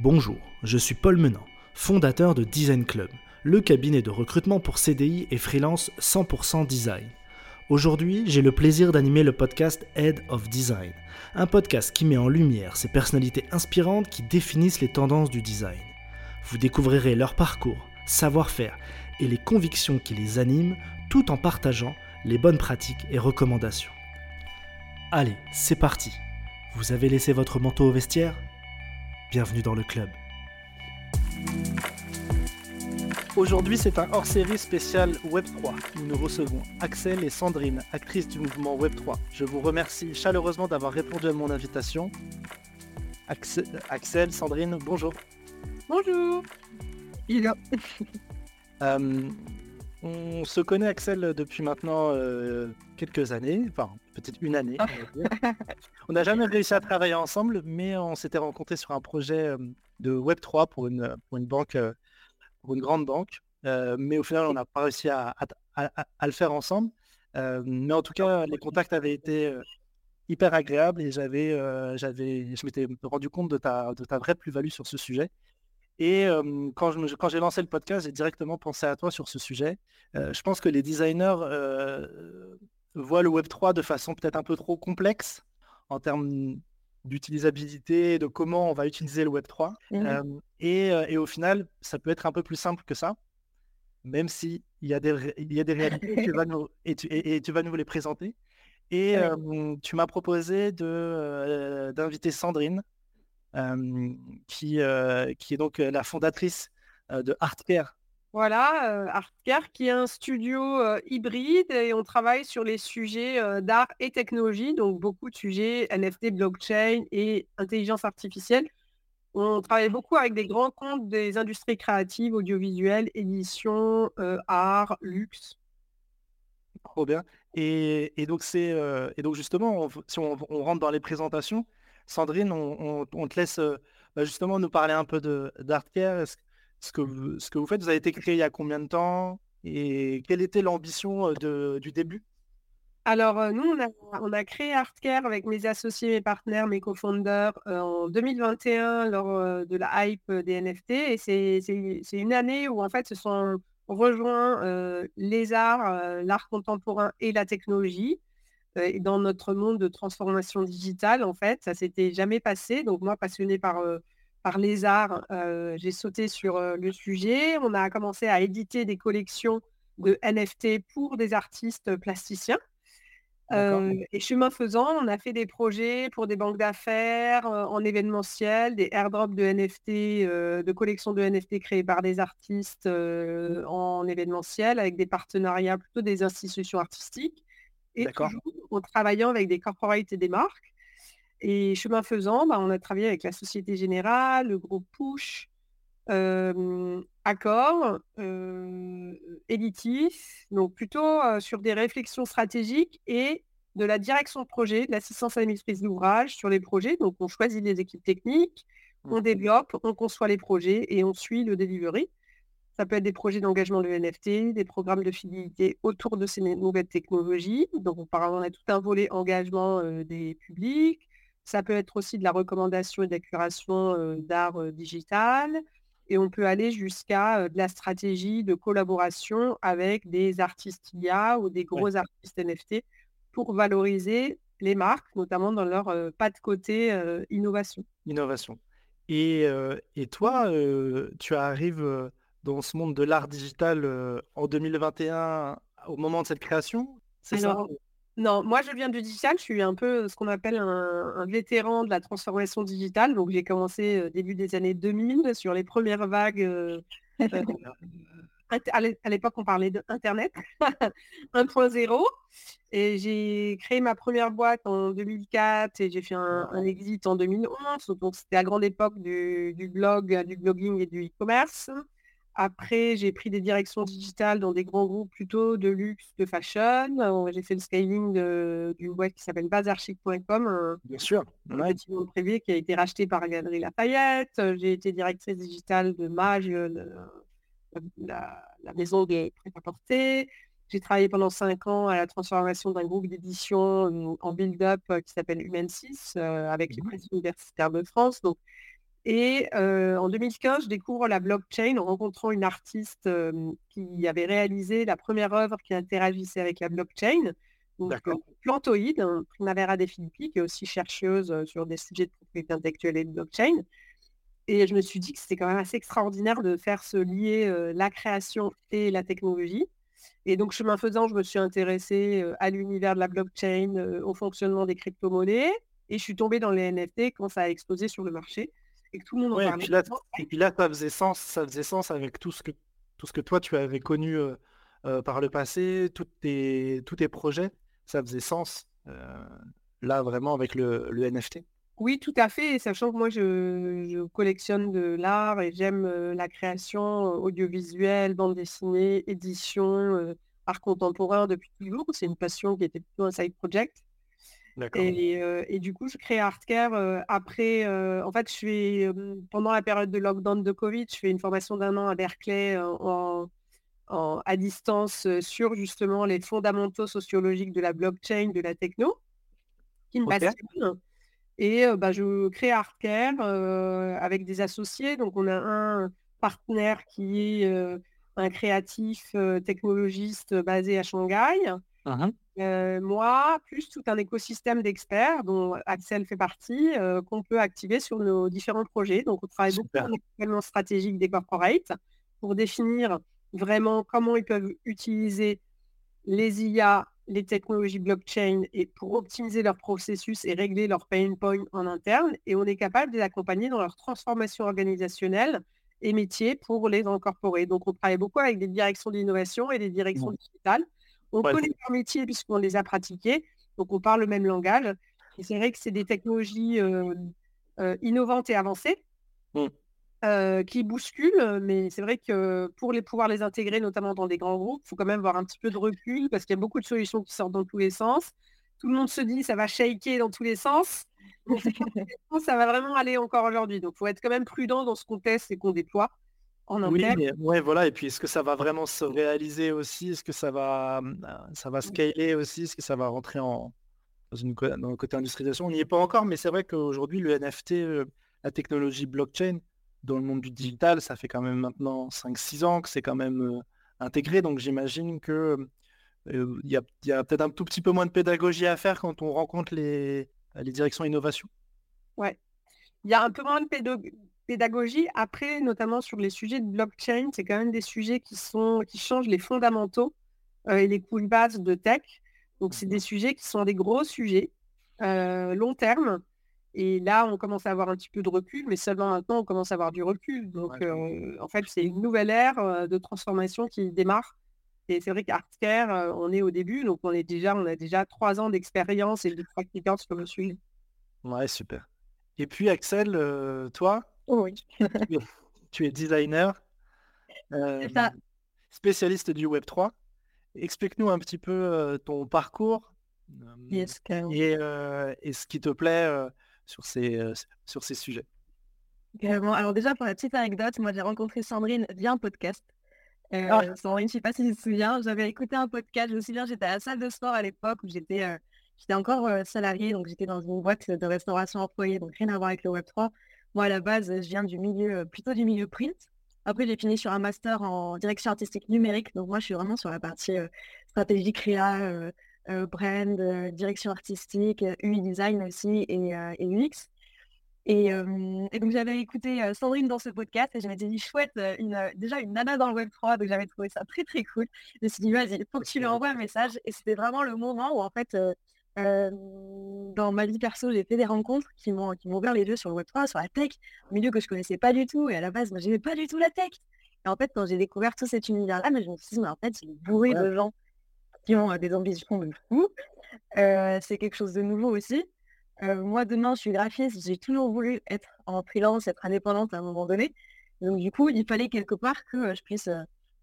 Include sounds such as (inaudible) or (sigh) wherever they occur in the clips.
Bonjour, je suis Paul Menant, fondateur de Design Club, le cabinet de recrutement pour CDI et freelance 100% design. Aujourd'hui, j'ai le plaisir d'animer le podcast Head of Design, un podcast qui met en lumière ces personnalités inspirantes qui définissent les tendances du design. Vous découvrirez leur parcours, savoir-faire et les convictions qui les animent tout en partageant les bonnes pratiques et recommandations. Allez, c'est parti. Vous avez laissé votre manteau au vestiaire? Bienvenue dans le club. Aujourd'hui, c'est un hors-série spécial Web3. Nous recevons Axel et Sandrine, actrices du mouvement Web3. Je vous remercie chaleureusement d'avoir répondu à mon invitation. Axel, Sandrine, bonjour. Bonjour. Il (laughs) euh, on se connaît Axel depuis maintenant euh, quelques années, enfin peut-être une année. (laughs) On n'a jamais réussi à travailler ensemble, mais on s'était rencontrés sur un projet euh, de Web3 pour une, banque, euh, pour une grande banque. mais au final, on n'a pas réussi à, le faire ensemble. mais en tout cas, les contacts avaient été hyper agréables et j'avais, je m'étais rendu compte de ta, de ta vraie plus-value sur ce sujet. Et quand, j'ai lancé le podcast, j'ai directement pensé à toi sur ce sujet. je pense que les designers voient le Web3 de façon peut-être un peu trop complexe en termes d'utilisabilité, de comment on va utiliser le Web3. Mmh et, au final, ça peut être un peu plus simple que ça, même s'il y, a des, il y a des réalités tu vas (laughs) nous, et, tu, vas nous les présenter. Et tu m'as proposé d'inviter Sandrine, qui, qui est donc la fondatrice de Artcare. Voilà, Artcare qui est un studio hybride et on travaille sur les sujets d'art et technologie, donc beaucoup de sujets NFT, blockchain et intelligence artificielle. On travaille beaucoup avec des grands comptes des industries créatives, audiovisuelles, édition, art, luxe. Trop bien. Et, donc c'est et donc justement, si on, rentre dans les présentations, Sandrine, on, te laisse bah, justement nous parler un peu d'Artcare. Ce que, vous, faites, vous avez été créé il y a combien de temps et quelle était l'ambition du début? Alors, nous, on a, créé Artcare avec mes associés, mes partenaires, mes co-founders en 2021 lors de la hype des NFT. Et c'est une année où, en fait, se sont rejoints les arts, l'art contemporain et la technologie dans notre monde de transformation digitale, en fait, ça s'était jamais passé. Donc moi, passionnée par, par les arts, j'ai sauté sur le sujet. On a commencé à éditer des collections de NFT pour des artistes plasticiens. et chemin faisant, on a fait des projets pour des banques d'affaires, en événementiel, des airdrops de NFT, de collections de NFT créées par des artistes en événementiel, avec des partenariats plutôt des institutions artistiques et toujours en travaillant avec des corporates et des marques. Et chemin faisant, bah, on a travaillé avec la Société Générale, le groupe Push, Accor, Elitis, donc plutôt sur des réflexions stratégiques et de la direction de projet, de l'assistance à la maîtrise d'ouvrage sur les projets. Donc on choisit les équipes techniques, on mmh. développe, on conçoit les projets et on suit le delivery. Ça peut être des projets d'engagement de NFT, des programmes de fidélité autour de ces nouvelles technologies. Donc, on, on a tout un volet engagement des publics. Ça peut être aussi de la recommandation et de la curation d'art digital. Et on peut aller jusqu'à de la stratégie de collaboration avec des artistes IA ou des gros artistes NFT pour valoriser les marques, notamment dans leur pas de côté innovation. Innovation. Et, et toi, tu arrives dans ce monde de l'art digital en 2021 au moment de cette création C'est ça? Non, moi je viens du digital, je suis un peu ce qu'on appelle un, vétéran de la transformation digitale. Donc j'ai commencé début des années 2000 sur les premières vagues. Euh, (laughs) à l'époque, on parlait d'Internet 1.0. (laughs) Et j'ai créé ma première boîte en 2004 et j'ai fait un, exit en 2011. Donc c'était la grande époque du, du blog, du blogging et du e-commerce. Après, j'ai pris des directions digitales dans des grands groupes plutôt de luxe, de fashion. J'ai fait le scaling d'une boîte qui s'appelle bazarchic.com. Bien sûr. Un bâtiment privé qui a été racheté par Galerie Lafayette. J'ai été directrice digitale de Mage, la, maison de prêt-à-porter. J'ai travaillé pendant cinq ans à la transformation d'un groupe d'édition en build-up qui s'appelle Human 6 avec les mmh presses universitaires de France. Donc, Et en 2015, je découvre la blockchain en rencontrant une artiste qui avait réalisé la première œuvre qui interagissait avec la blockchain. Donc, Plantoïde, Primavera des Philippi, qui est aussi chercheuse sur des sujets de propriété intellectuelle et de blockchain. Et je me suis dit que c'était quand même assez extraordinaire de faire se lier la création et la technologie. Et donc, chemin faisant, je me suis intéressée à l'univers de la blockchain, au fonctionnement des crypto-monnaies. Et je suis tombée dans les NFT quand ça a explosé sur le marché et que tout le monde en parlait. Et puis, là, ça faisait sens, ça faisait sens avec tout ce que, tout ce que toi, tu avais connu par le passé, tous tes, tous tes projets, ça faisait sens là vraiment avec le, le, NFT. Oui, tout à fait. sachant que moi, je, collectionne de l'art et j'aime la création audiovisuelle, bande dessinée, édition, art contemporain depuis toujours. C'est une passion qui était plutôt un side project. Et, du coup, je crée Artcare après. en fait, je fais pendant la période de lockdown de Covid, je fais une formation d'un an à Berkeley à distance sur justement les fondamentaux sociologiques de la blockchain, de la techno, qui me passionnent. Et bah, je crée Artcare avec des associés. Donc, on a un partenaire qui est un créatif technologiste basé à Shanghai. Mmh moi, plus tout un écosystème d'experts dont Axel fait partie, qu'on peut activer sur nos différents projets. Donc, on travaille beaucoup en accompagnement stratégique des corporates pour définir vraiment comment ils peuvent utiliser les IA, les technologies blockchain et pour optimiser leur processus et régler leurs pain points en interne. Et on est capable de les accompagner dans leur transformation organisationnelle et métier pour les incorporer. Donc, on travaille beaucoup avec des directions d'innovation et des directions digitales on connaît leur métier puisqu'on les a pratiqués, donc on parle le même langage. Et c'est vrai que c'est des technologies innovantes et avancées mmh. qui bousculent, mais c'est vrai que pour les pouvoir les intégrer, notamment dans des grands groupes, il faut quand même avoir un petit peu de recul parce qu'il y a beaucoup de solutions qui sortent dans tous les sens. Tout le monde se dit ça va shaker dans tous les sens. (laughs) ça va vraiment aller encore aujourd'hui. Donc il faut être quand même prudent dans ce qu'on teste et qu'on déploie. Oui, mais ouais, voilà. Et puis, est-ce que ça va vraiment se réaliser aussi? Est-ce que ça va, mmh, ça va scaler aussi? Est-ce que ça va rentrer en, dans, une, dans le côté industrialisation? On n'y est pas encore, mais c'est vrai qu'aujourd'hui, le NFT, la technologie blockchain, dans le monde du digital, ça fait quand même maintenant 5-6 ans que c'est quand même intégré. Donc, j'imagine que il y a, y a peut-être un tout petit peu moins de pédagogie à faire quand on rencontre les, les directions innovation. Ouais. Il y a un peu moins de pédagogie. Après, notamment sur les sujets de blockchain, c'est quand même des sujets qui, sont, qui changent les fondamentaux euh, et les couches bases de tech. Donc, c'est des sujets qui sont des gros sujets, euh, long terme. Et là, on commence à avoir un petit peu de recul, mais seulement maintenant, on commence à avoir du recul. Donc, euh, en fait, c'est une nouvelle ère de transformation qui démarre. Et c'est vrai qu'Artcare, on est au début, donc on est déjà, on a déjà trois ans d'expérience et de pratique sur le sujet. Ouais, super. Et puis Axel, toi, oui. tu, es, designer, euh, spécialiste du Web 3. Explique-nous un petit peu euh, ton parcours et, euh, et, ce qui te plaît sur, ces, sur ces sujets. alors déjà, pour la petite anecdote, moi j'ai rencontré Sandrine via un podcast. Ah. Sandrine, je ne sais pas si tu te souviens, j'avais écouté un podcast, je me souviens, j'étais à la salle de sport à l'époque où j'étais j'étais encore salarié, donc j'étais dans une boîte de restauration employée, donc rien à voir avec le Web 3. Moi, à la base, je viens du milieu, plutôt du milieu print. Après, j'ai fini sur un master en direction artistique numérique. Donc, moi, je suis vraiment sur la partie stratégie créa, brand, direction artistique, UI design aussi et, UX. Et, donc, j'avais écouté Sandrine dans ce podcast et j'avais dit chouette, une, déjà une nana dans le Web3. Donc, j'avais trouvé ça très, très cool. Je me suis dit, vas-y, faut que tu lui envoies un message. Et c'était vraiment le moment où, en fait, dans ma vie perso, j'ai fait des rencontres qui m'ont qui m'ont ouvert les yeux sur le Web3, sur la tech, un milieu que je connaissais pas du tout. Et à la base, moi, j'aimais pas du tout la tech. Et en fait, quand j'ai découvert tout cet univers-là, mais je me suis dit, mais en fait, c'est bourré de gens qui ont des ambitions de fou. c'est quelque chose de nouveau aussi. moi, demain, je suis graphiste. J'ai toujours voulu être en freelance, être indépendante à un moment donné. Donc, du coup, il fallait quelque part que je puisse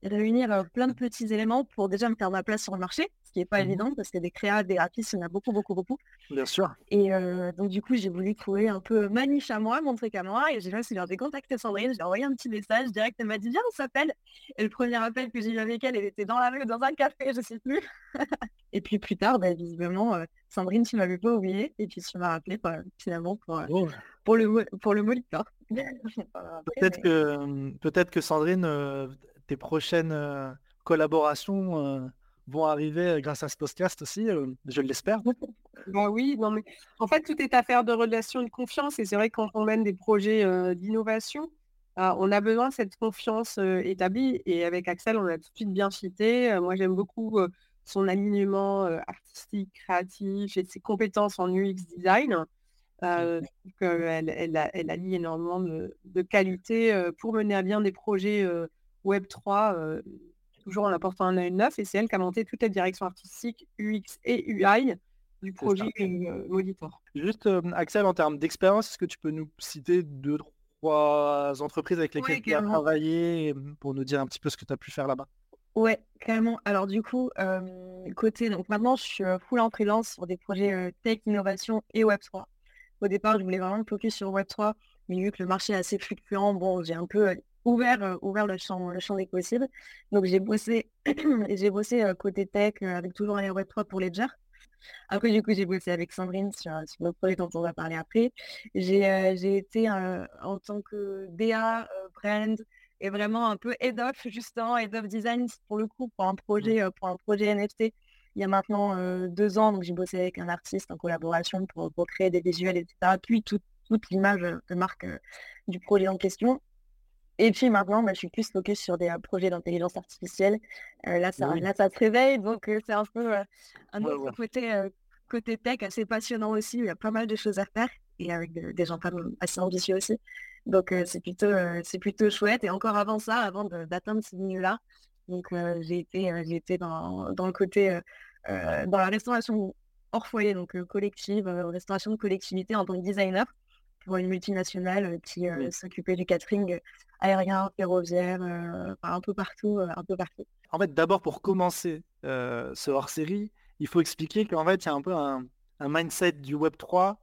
réunir plein de petits éléments pour déjà me faire ma place sur le marché, ce qui n'est pas mmh évident parce que des créas, des graphistes, il y en a beaucoup, beaucoup, beaucoup. Bien sûr. Et donc du coup, j'ai voulu trouver un peu ma niche à moi, mon truc à moi. Et j'ai j'ai contacté Sandrine, j'ai envoyé un petit message direct, elle m'a dit viens, on s'appelle. Et le premier appel que j'ai eu avec elle, elle était dans la rue, dans un café, je sais plus. (laughs) et puis plus tard, bah, visiblement, Sandrine, tu m'avais pas oublié. Et puis tu m'as rappelé bah, finalement pour, oh. pour le pour le moniteur. (laughs) peut-être que peut-être que Sandrine tes prochaines euh, collaborations euh, vont arriver grâce à ce podcast aussi, euh, je l'espère. (laughs) Bon, oui, non, mais en fait, tout est affaire de relation de confiance. Et c'est vrai que quand on mène des projets d'innovation, on a besoin de cette confiance établie. Et avec Axel, on a tout de suite bien cité. moi, j'aime beaucoup son alignement artistique, créatif et ses compétences en UX design. Euh, elle, elle, elle, allie énormément de, de qualité pour mener à bien des projets Web3, toujours en apportant un œil neuf, et c'est elle qui a monté toute la direction artistique, UX et UI du projet Monitor. Juste, Axel, en termes d'expérience, est-ce que tu peux nous citer deux, trois entreprises avec lesquelles tu as travaillé pour nous dire un petit peu ce que tu as pu faire là-bas? Ouais, carrément. Alors du coup, côté, donc maintenant je suis full en freelance sur des projets tech, innovation et Web3. Au départ, je voulais vraiment me focus sur Web3, mais vu que le marché est assez fluctuant, bon, j'ai un peu ouvert, euh, ouvert le, champ, le champ des possibles. Donc j'ai bossé, (clears throat) j'ai bossé euh, côté tech euh, avec toujours un Web3 pour Ledger. Après, du coup, j'ai bossé avec Sandrine sur, sur le projet dont on va parler après. J'ai été en tant que DA, brand, et vraiment un peu head of, justement, head of design pour le coup, pour un projet, pour un projet NFT. Il y a maintenant deux ans, donc j'ai bossé avec un artiste en collaboration pour, pour créer des visuels, etc. Puis toute l'image de marque du projet en question. Et puis maintenant, bah, je suis plus focus sur des projets d'intelligence artificielle. là, ça, là, ça se réveille, donc c'est un peu un autre côté, côté tech assez passionnant aussi. Il y a pas mal de choses à faire et avec des gens assez ambitieux aussi. Donc c'est plutôt, c'est plutôt chouette. Et encore avant ça, avant d'atteindre ce milieu-là, donc j'ai été, j'ai été dans, dans, le côté, dans la restauration hors foyer, donc collective, restauration de collectivité en tant que designer pour une multinationale qui s'occupait du catering aérien, ferroviaire, un peu partout, un peu partout. En fait, d'abord pour commencer ce hors-série, il faut expliquer qu'en fait, il y a un peu un, mindset du Web 3,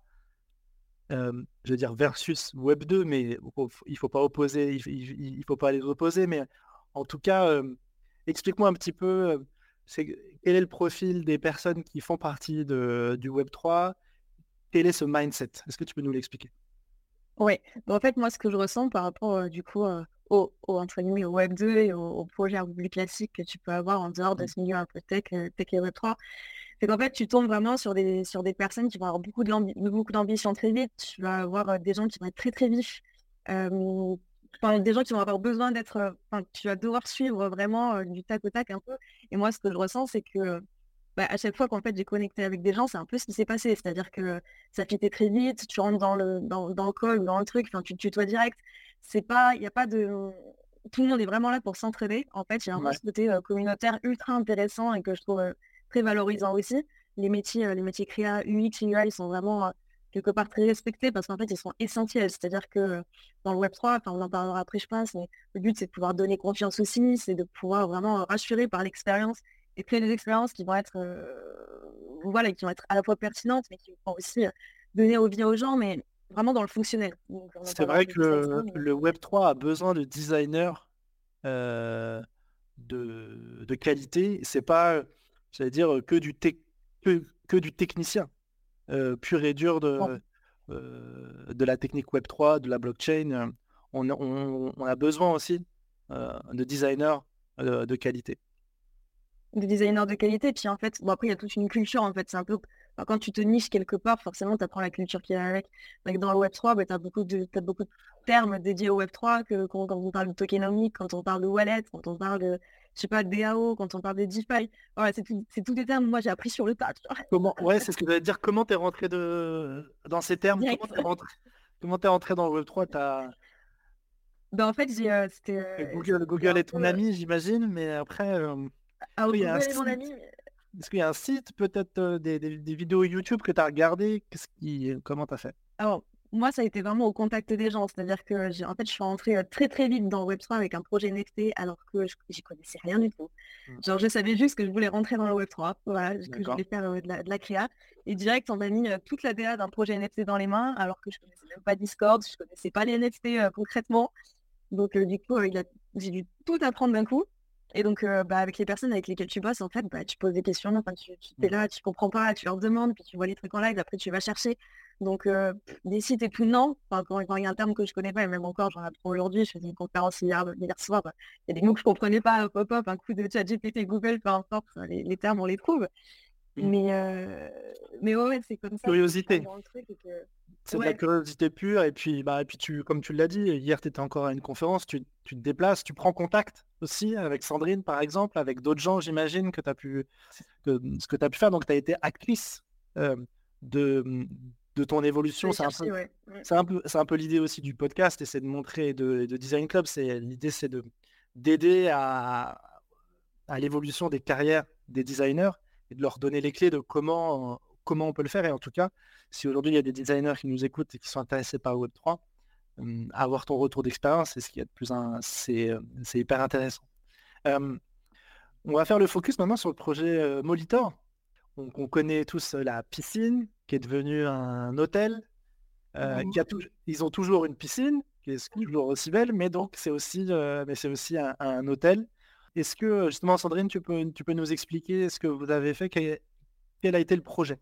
je veux dire versus Web 2, mais il faut pas opposer, il, faut pas les opposer, mais en tout cas, explique-moi un petit peu quel est le profil des personnes qui font partie de, du Web 3 Quel est ce mindset? Est-ce que tu peux nous l'expliquer? Oui, en fait, moi, ce que je ressens par rapport, du coup, au, entre guillemets, au Web 2 et au, projet un peu plus classique que tu peux avoir en dehors de mmh. ce milieu un peu tech, tech et Web 3, c'est qu'en fait, tu tombes vraiment sur des, sur des personnes qui vont avoir beaucoup d'ambition très vite. Tu vas avoir des gens qui vont être très, très vifs. des gens qui vont avoir besoin d'être, tu vas devoir suivre vraiment du tac au tac un peu. Et moi, ce que je ressens, c'est que bah, à chaque fois qu'en fait j'ai connecté avec des gens, c'est un peu ce qui s'est passé. C'est-à-dire que ça fitait très vite, tu rentres dans le, dans, dans le call, dans le truc, enfin, tu te tutoies direct. C'est pas, il n'y a pas de. Tout le monde est vraiment là pour s'entraider. En fait, a un côté communautaire ultra intéressant et que je trouve très valorisant aussi. Les métiers, les métiers créa, UX, UI, ils sont vraiment quelque part très respectés parce qu'en fait, ils sont essentiels. C'est-à-dire que dans le Web3, enfin, on en parlera après, je pense, mais le but, c'est de pouvoir donner confiance aussi, c'est de pouvoir vraiment rassurer par l'expérience et créer des expériences qui vont être voilà qui vont être à la fois pertinentes mais qui vont aussi donner envie aux gens mais vraiment dans le fonctionnel. C'est vrai que le, Web 3 a besoin de designers de, de qualité. C'est pas j'allais dire que du que, du technicien pur et dur de de la technique Web 3 de la blockchain. On, on a besoin aussi de designers de qualité de designers de qualité. Puis en fait, bon après, il y a toute une culture, en fait. C'est un peu, quand tu te niches quelque part, forcément, tu apprends la culture qui est avec. Donc, dans le Web3, bah, tu as, beaucoup de, as beaucoup de termes dédiés au Web3, que, quand, on parle de tokenomics, quand on parle de wallet, quand on parle de, je sais pas, de DAO, quand on parle de DeFi. Voilà, c'est tous des termes, moi, j'ai appris sur le tas. Comment, ouais, c'est ce que (laughs) je voulais dire. Comment tu es rentré de... dans ces termes? Comment tu es, rentré... dans le Web3 as... Ben, en fait, j'ai, euh, c'était... Euh, Google, Google est ton ami, j'imagine, mais après... Euh, ah oui, Est-ce qu'il y a un site, peut-être des, vidéos YouTube que tu as regardé Qu'est-ce qui... Comment tu as fait? Alors, moi, ça a été vraiment au contact des gens. C'est-à-dire que, en fait, je suis rentrée très très vite dans Web3 avec un projet NFT alors que je n'y connaissais rien du tout. Mmh. Genre, je savais juste que je voulais rentrer dans le Web3, voilà, que je voulais faire de, la, créa. Et direct, on m'a mis toute la DA d'un projet NFT dans les mains alors que je ne connaissais même pas Discord, je ne connaissais pas les NFT concrètement. Donc, du coup, j'ai dû tout apprendre d'un coup. Et donc, bah, avec les personnes avec lesquelles tu bosses, en fait, bah, tu poses des questions, enfin, tu, es mmh. là, tu comprends pas, tu leur demandes, puis tu vois les trucs en live, après tu vas chercher. Donc, des sites et tout, non. Enfin, quand, il y a un terme que je connais pas, et même encore, j'en apprends aujourd'hui, je faisais une conférence hier, soir, il y a des mots que je comprenais pas, pop-up, un coup de chat GPT, Google, peu importe, les, termes, on les trouve. Mmh. Mais, mais ouais, c'est comme ça. Curiosité. C'est de la curiosité pure. Et puis, bah, et puis tu, comme tu l'as dit, hier, tu étais encore à une conférence, tu, te déplaces, tu prends contact aussi avec Sandrine, par exemple, avec d'autres gens, j'imagine, que tu as pu, que, ce que tu as pu faire. Donc, tu as été actrice de, de ton évolution. C'est un, peu, un peu, un peu l'idée aussi du podcast et c'est de montrer de, de Design Club. C'est l'idée, c'est de d'aider à, à l'évolution des carrières des designers et de leur donner les clés de comment comment on peut le faire. Et en tout cas, si aujourd'hui il y a des designers qui nous écoutent et qui sont intéressés par Web3, avoir ton retour d'expérience, c'est ce qui est de plus un, c'est, hyper intéressant. on va faire le focus maintenant sur le projet Molitor. Donc, on connaît tous la piscine, qui est devenue un hôtel. Euh, qui a ils ont toujours une piscine, qui est toujours aussi belle, mais donc c'est aussi, euh, mais c'est aussi un, hôtel. Est-ce que justement, Sandrine, tu peux, tu peux nous expliquer ce que vous avez fait, quel, a été le projet?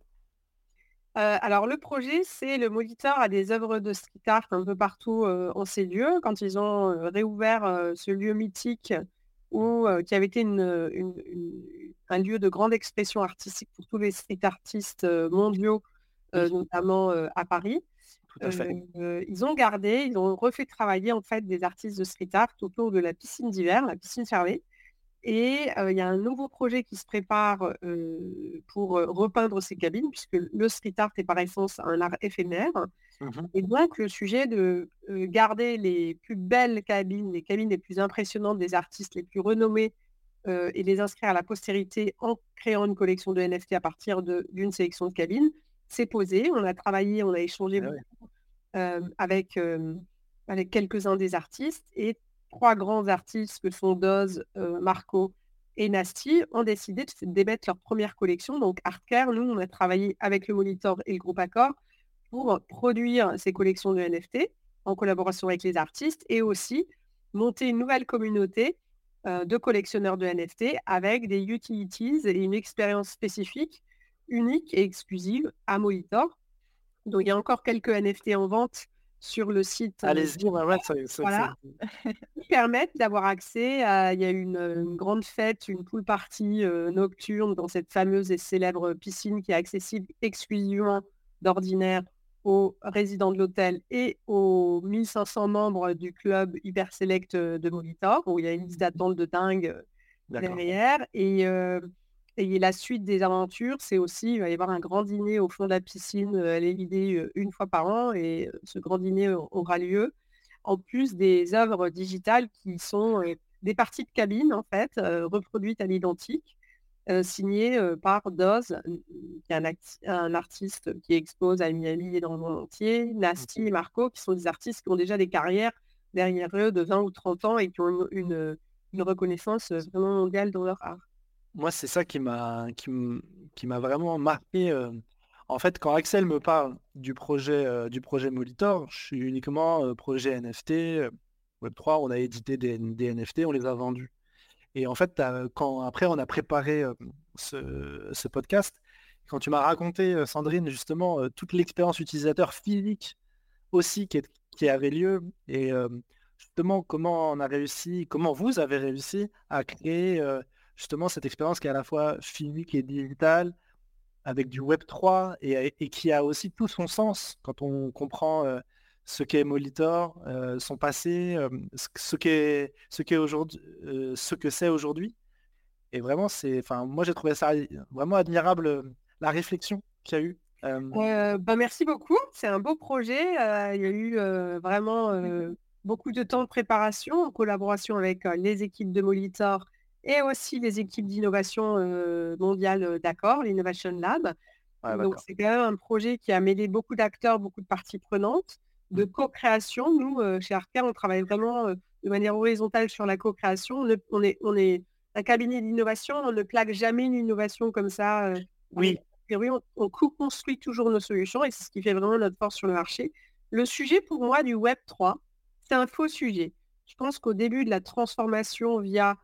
Euh, alors le projet, c'est le moniteur à des œuvres de street art un peu partout en ces lieux. Quand ils ont réouvert ce lieu mythique où, qui avait été un lieu de grande expression artistique pour tous les street artistes mondiaux notamment à Paris. ils ont gardé, ils ont refait travailler en fait des artistes de street art autour de la piscine d'hiver, la piscine fermée. Et il y a un nouveau projet qui se prépare pour repeindre ces cabines, puisque le street art est par essence un art éphémère. Mmh et donc le sujet de garder les plus belles cabines, les cabines les plus impressionnantes des artistes les plus renommés et les inscrire à la postérité en créant une collection de NFT à partir d'une sélection de cabines, s'est posé. On a travaillé, on a échangé ah avec, avec quelques-uns des artistes et trois grands artistes que sont Doz, Marco et Nasty ont décidé de démettre leur première collection. Donc Artcare, nous, on a travaillé avec le Monitor et le groupe Accor pour produire ces collections de NFT en collaboration avec les artistes et aussi monter une nouvelle communauté de collectionneurs de NFT avec des utilities et une expérience spécifique unique et exclusive à Molitor. Donc il y a encore quelques NFT en vente sur le site. Allez-y, qui (laughs) permettent d'avoir accès à. Il y a une, une grande fête, une pool party nocturne dans cette fameuse et célèbre piscine qui est accessible exclusivement d'ordinaire aux résidents de l'hôtel et aux 1500 membres du club Hyper Select de Molitor, où il y a une liste d'attente de dingue derrière. Et et la suite des aventures, c'est aussi, il va y avoir un grand dîner au fond de la piscine, elle est l'idée une fois par an, et ce grand dîner aura lieu, en plus des œuvres digitales qui sont des parties de cabine, en fait, reproduites à l'identique, signées par Doz, qui est un, artiste qui expose à Miami et dans le monde entier, Nasty et Marco, qui sont des artistes qui ont déjà des carrières derrière eux de 20 ou 30 ans et qui ont une reconnaissance vraiment mondiale dans leur art. Moi, c'est ça qui m'a qui m'a vraiment marqué. En fait, quand Axel me parle du projet du projet Molitor, je suis uniquement projet NFT, Web3, on a édité des, NFT, on les a vendus. Et en fait, quand après on a préparé ce, podcast, quand tu m'as raconté, Sandrine, justement, toute l'expérience utilisateur physique aussi qui, qui avait lieu, et justement comment on a réussi, comment vous avez réussi à créer justement cette expérience qui est à la fois physique et digitale, avec du Web 3 et, qui a aussi tout son sens quand on comprend ce qu'est Molitor, son passé, ce qu'est ce qu'est aujourd'hui, ce que c'est aujourd'hui. Et vraiment, c'est, enfin, moi j'ai trouvé ça vraiment admirable la réflexion qu'il y a eu. bah, merci beaucoup. C'est un beau projet. il y a eu vraiment beaucoup de temps de préparation en collaboration avec les équipes de Molitor et aussi les équipes d'innovation mondiale d'accord, l'Innovation Lab. Donc c'est quand même un projet qui a mêlé beaucoup d'acteurs, beaucoup de parties prenantes, de mmh. co-création. Nous, chez Arcare, on travaille vraiment de manière horizontale sur la co-création. On, est, on est un cabinet d'innovation, on ne plaque jamais une innovation comme ça. oui. On, on co-construit toujours nos solutions et c'est ce qui fait vraiment notre force sur le marché. Le sujet pour moi du Web 3, c'est un faux sujet. Je pense qu'au début de la transformation via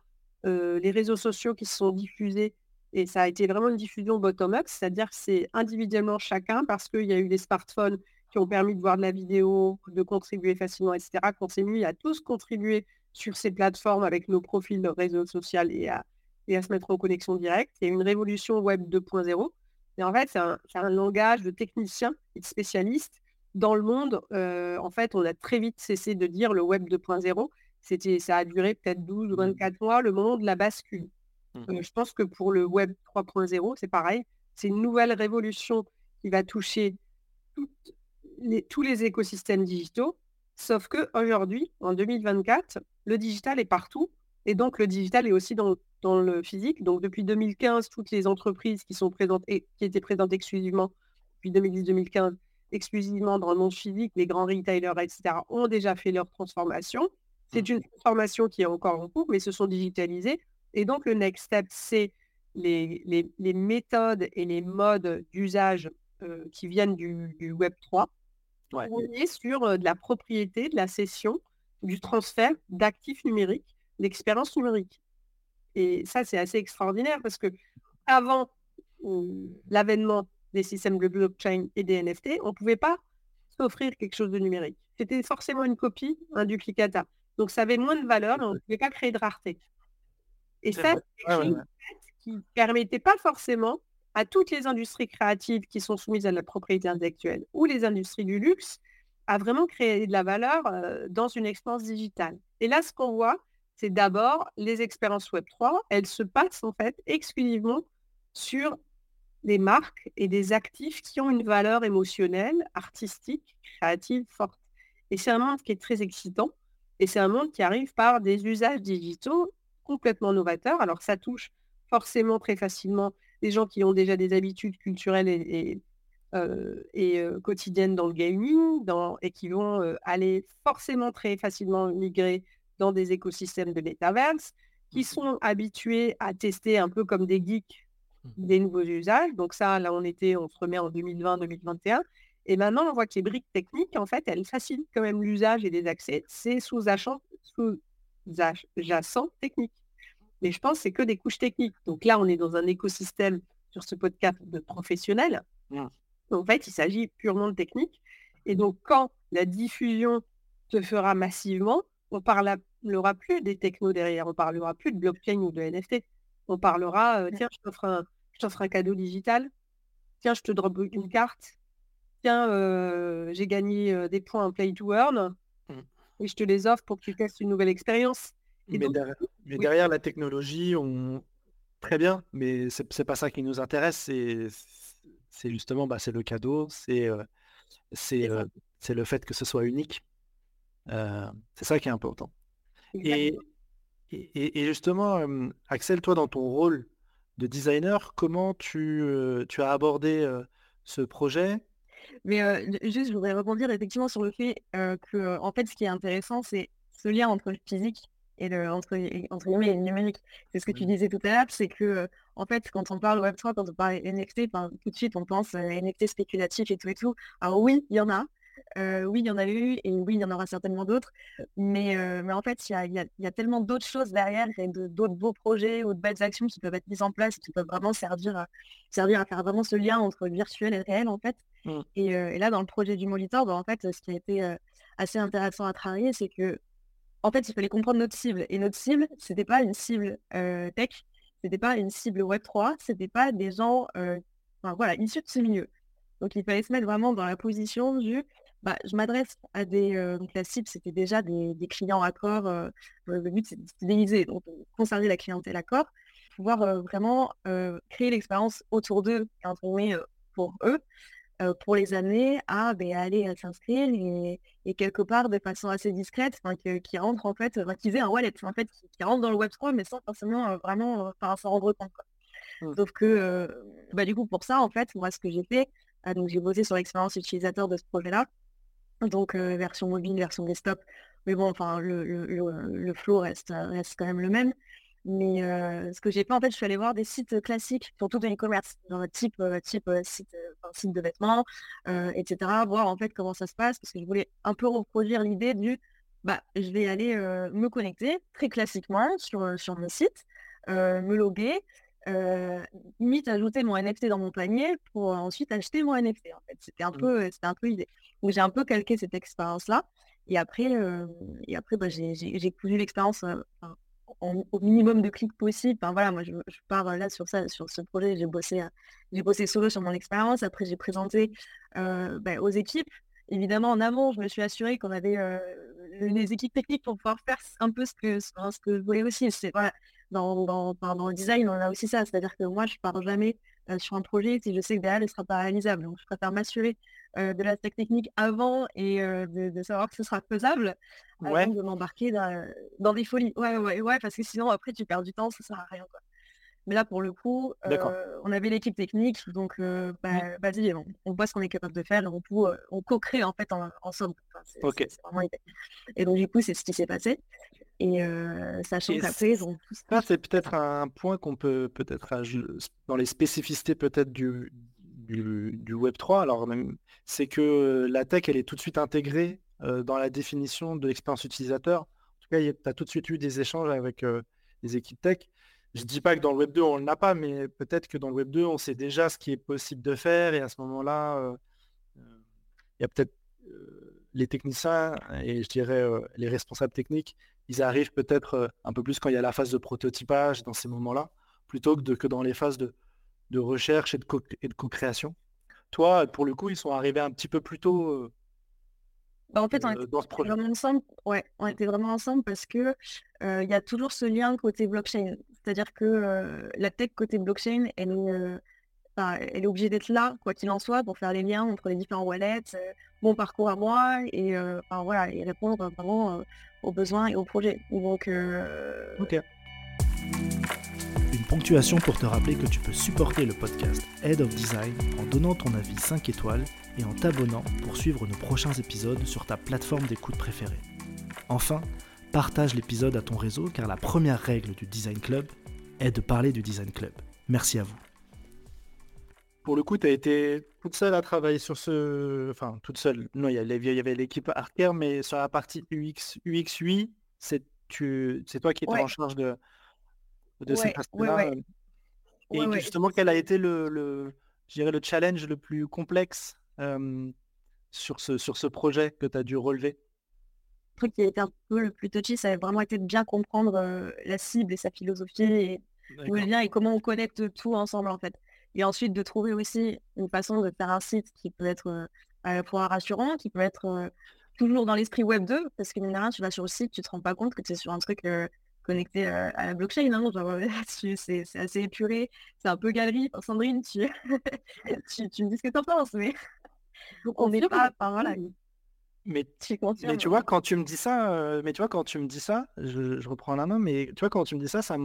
les réseaux sociaux qui se sont diffusés, et ça a été vraiment une diffusion bottom-up, c'est-à-dire que c'est individuellement chacun parce qu'il y a eu des smartphones qui ont permis de voir de la vidéo, de contribuer facilement, etc. Qu'on s'est mis à tous contribuer sur ces plateformes avec nos profils de réseau social et à, se mettre en connexion directe. Il y a une révolution web 2.0. Et en fait, c'est un, langage de technicien et de spécialiste. Dans le monde, en fait, on a très vite cessé de dire le web 2.0 ça a duré peut-être 12 ou 24 mmh. mois, le moment de la bascule. Mmh. je pense que pour le Web 3.0, c'est pareil. C'est une nouvelle révolution qui va toucher tous les écosystèmes digitaux. Sauf qu'aujourd'hui, en 2024, le digital est partout. Et donc, le digital est aussi dans, le physique. Donc, depuis 2015, toutes les entreprises qui sont présentes et qui étaient présentes exclusivement, depuis 2010-2015, exclusivement dans le monde physique, les grands retailers, etc., ont déjà fait leur transformation. C'est une formation qui est encore en cours, mais se sont digitalisées. Et donc, le next step, c'est les, les, méthodes et les modes d'usage qui viennent du, Web 3. On est sur de la propriété, de la cession, du transfert d'actifs numériques, d'expérience numérique. Et ça, c'est assez extraordinaire parce que avant l'avènement des systèmes de blockchain et des NFT, on ne pouvait pas s'offrir quelque chose de numérique. C'était forcément une copie, un duplicata. Donc, ça avait moins de valeur, mais on ne pouvait pas créer de rareté. Et ça, c'est qui ne permettait pas forcément à toutes les industries créatives qui sont soumises à la propriété intellectuelle ou les industries du luxe à vraiment créer de la valeur dans une expérience digitale. Et là, ce qu'on voit, c'est d'abord les expériences Web3, elles se passent en fait exclusivement sur des marques et des actifs qui ont une valeur émotionnelle, artistique, créative forte. Et c'est un monde qui est très excitant et c'est un monde qui arrive par des usages digitaux complètement novateurs. Alors ça touche forcément très facilement des gens qui ont déjà des habitudes culturelles et, et, euh, quotidiennes dans le gaming dans, et qui vont aller forcément très facilement migrer dans des écosystèmes de metaverse, qui mmh sont habitués à tester un peu comme des geeks mmh des nouveaux usages. Donc ça, là, on était, on se remet en 2020-2021. Et maintenant, on voit que les briques techniques, en fait, elles facilitent quand même l'usage et les accès. C'est sous-jacent sous technique. Mais je pense que c'est que des couches techniques. Donc là, on est dans un écosystème sur ce podcast de professionnels. Mmh. En fait, il s'agit purement de technique. Et donc, quand la diffusion se fera massivement, on ne parlera plus des technos derrière, on ne parlera plus de blockchain ou de NFT. On parlera, euh, tiens, je t'offre un, un cadeau digital, tiens, je te drop une carte, tiens, j'ai gagné des points en Play to Earn mmh. et je te les offre pour que tu testes une nouvelle expérience. Mais, derrière, la technologie, on... très bien, mais c'est pas ça qui nous intéresse. C'est justement bah, c'est le cadeau, c'est c'est le fait que ce soit unique. c'est ça qui est important. Et, et, justement, Axel, toi, dans ton rôle de designer, comment tu, tu as abordé ce projet? Mais juste, je voudrais rebondir effectivement sur le fait que, en fait, ce qui est intéressant, c'est ce lien entre le physique et le, entre, entre le numérique. C'est ce que tu disais tout à l'heure, c'est que, en fait, quand on parle Web3, quand on parle NFT, tout de suite, on pense NFT spéculatif et tout et tout. Alors oui, il y en a, oui, il y en a eu et oui, il y en aura certainement d'autres. Mais, mais en fait, il y a, tellement d'autres choses derrière et d'autres beaux projets ou de belles actions qui peuvent être mises en place et qui peuvent vraiment servir à, servir à faire vraiment ce lien entre virtuel et réel, en fait. Mmh. Et, là, dans le projet du Molitor, bah, en fait, ce qui a été assez intéressant à travailler, c'est que en fait, il fallait comprendre notre cible. Et notre cible, c'était pas une cible tech, c'était pas une cible Web3, c'était pas des gens voilà, issus de ce milieu. Donc il fallait se mettre vraiment dans la position du bah, je m'adresse à des. donc la cible, c'était déjà des, clients accords. le but, c'est de fidéliser, donc conserver la clientèle accord, pouvoir vraiment créer l'expérience autour d'eux, entre guillemets, pour eux, pour les amener à ben, aller s'inscrire et, quelque part de façon assez discrète, qui rentrent en fait, qu'ils aient un wallet en fait, qui, rentre dans le Web3, mais sans forcément vraiment s'en rendre compte. Mmh. Sauf que, bah, du coup, pour ça, en fait, moi, ce que j'ai fait, donc j'ai bossé sur l'expérience utilisateur de ce projet-là. Donc, version mobile, version desktop. Mais bon, enfin, le, le, flow reste, reste quand même le même. Mais ce que j'ai fait, en fait, je suis allée voir des sites classiques, surtout de e-commerce, type, type site, site de vêtements, etc. Voir en fait comment ça se passe, parce que je voulais un peu reproduire l'idée du bah, je vais aller me connecter très classiquement sur, sur mon site, me loguer, limite ajouter mon NFT dans mon panier pour ensuite acheter mon NFT. En fait. C'était un mmh. peu, c'était un peu l'idée. Donc j'ai un peu calqué cette expérience-là. Et après, et après bah, j'ai cousu l'expérience au minimum de clics possible. Enfin, voilà, moi je, pars là sur ça, sur ce projet, j'ai bossé, j'ai bossé solo sur mon expérience. Après, j'ai présenté bah, aux équipes. Évidemment, en amont, je me suis assurée qu'on avait les équipes techniques pour pouvoir faire un peu ce que, ce que je voulais aussi. C'est voilà, dans, dans, le design, on a aussi ça. C'est-à-dire que moi, je ne pars jamais sur un projet si je sais que derrière, il ne sera pas réalisable. Donc, je préfère m'assurer de la technique avant et de, savoir que ce sera faisable avant de m'embarquer dans, des folies. Ouais, ouais, ouais, parce que sinon, après, tu perds du temps, ça ne sert à rien. Quoi. Mais là, pour le coup, on avait l'équipe technique, donc bah, vas-y, on, voit ce qu'on est capable de faire, on, on co-crée en fait ensemble. et donc, du coup, c'est ce qui s'est passé. Et sachant qu'après, Ça, c'est peut-être un point qu'on peut peut-être dans les spécificités peut-être du, du, Web3. Alors, c'est que la tech, elle est tout de suite intégrée dans la définition de l'expérience utilisateur. En tout cas, tu as tout de suite eu des échanges avec les équipes tech. Je dis pas que dans le Web 2, on ne l'a pas, mais peut-être que dans le Web 2, on sait déjà ce qui est possible de faire. Et à ce moment-là, il y a peut-être les techniciens et je dirais les responsables techniques ils arrivent peut-être euh, un peu plus quand il y a la phase de prototypage dans ces moments-là, plutôt que, que dans les phases de, recherche et de, co-création. Toi, pour le coup, ils sont arrivés un petit peu plus tôt euh, bah, en fait, on euh, était vraiment ensemble. Ouais, on était vraiment ensemble parce que il y a toujours ce lien côté blockchain. C'est-à-dire que la tech côté blockchain, elle est, elle est obligée d'être là, quoi qu'il en soit, pour faire les liens entre les différents wallets, mon parcours à moi, et voilà, et répondre vraiment aux besoins et aux projets. Donc, ok. Une ponctuation pour te rappeler que tu peux supporter le podcast Head of Design en donnant ton avis 5 étoiles et en t'abonnant pour suivre nos prochains épisodes sur ta plateforme d'écoute préférée. Enfin, partage l'épisode à ton réseau car la première règle du Design Club est de parler du Design Club. Merci à vous pour le coup, tu as été toute seule à travailler sur ce. Enfin, toute seule. Non, il y avait l'équipe Arcare, mais sur la partie UX, UX8, c'est tu... toi qui étais en charge de, de cette partie-là. Euh, et justement, quel a été le, le, le challenge le plus complexe sur, ce, sur ce projet que tu as dû relever? Le truc qui a été un peu le plus touchy, ça a vraiment été de bien comprendre la cible et sa philosophie et où vient et comment on connecte tout ensemble en fait. Et ensuite, de trouver aussi une façon de faire un site qui peut être euh, à la fois rassurant, qui peut être euh, toujours dans l'esprit Web 2, parce que mine tu vas sur le site, tu te rends pas compte que tu es sur un truc euh, connecté à la blockchain. Hein, (laughs) c'est assez épuré, c'est un peu galerie. Sandrine, (laughs) tu, tu, me dis ce que tu en penses, mais (laughs) on n'est pas... Enfin, voilà. Mais, tu, mais tu vois, quand tu me dis ça, mais tu vois, quand tu me dis ça, je, reprends la main, mais tu vois, quand tu me dis ça, ça,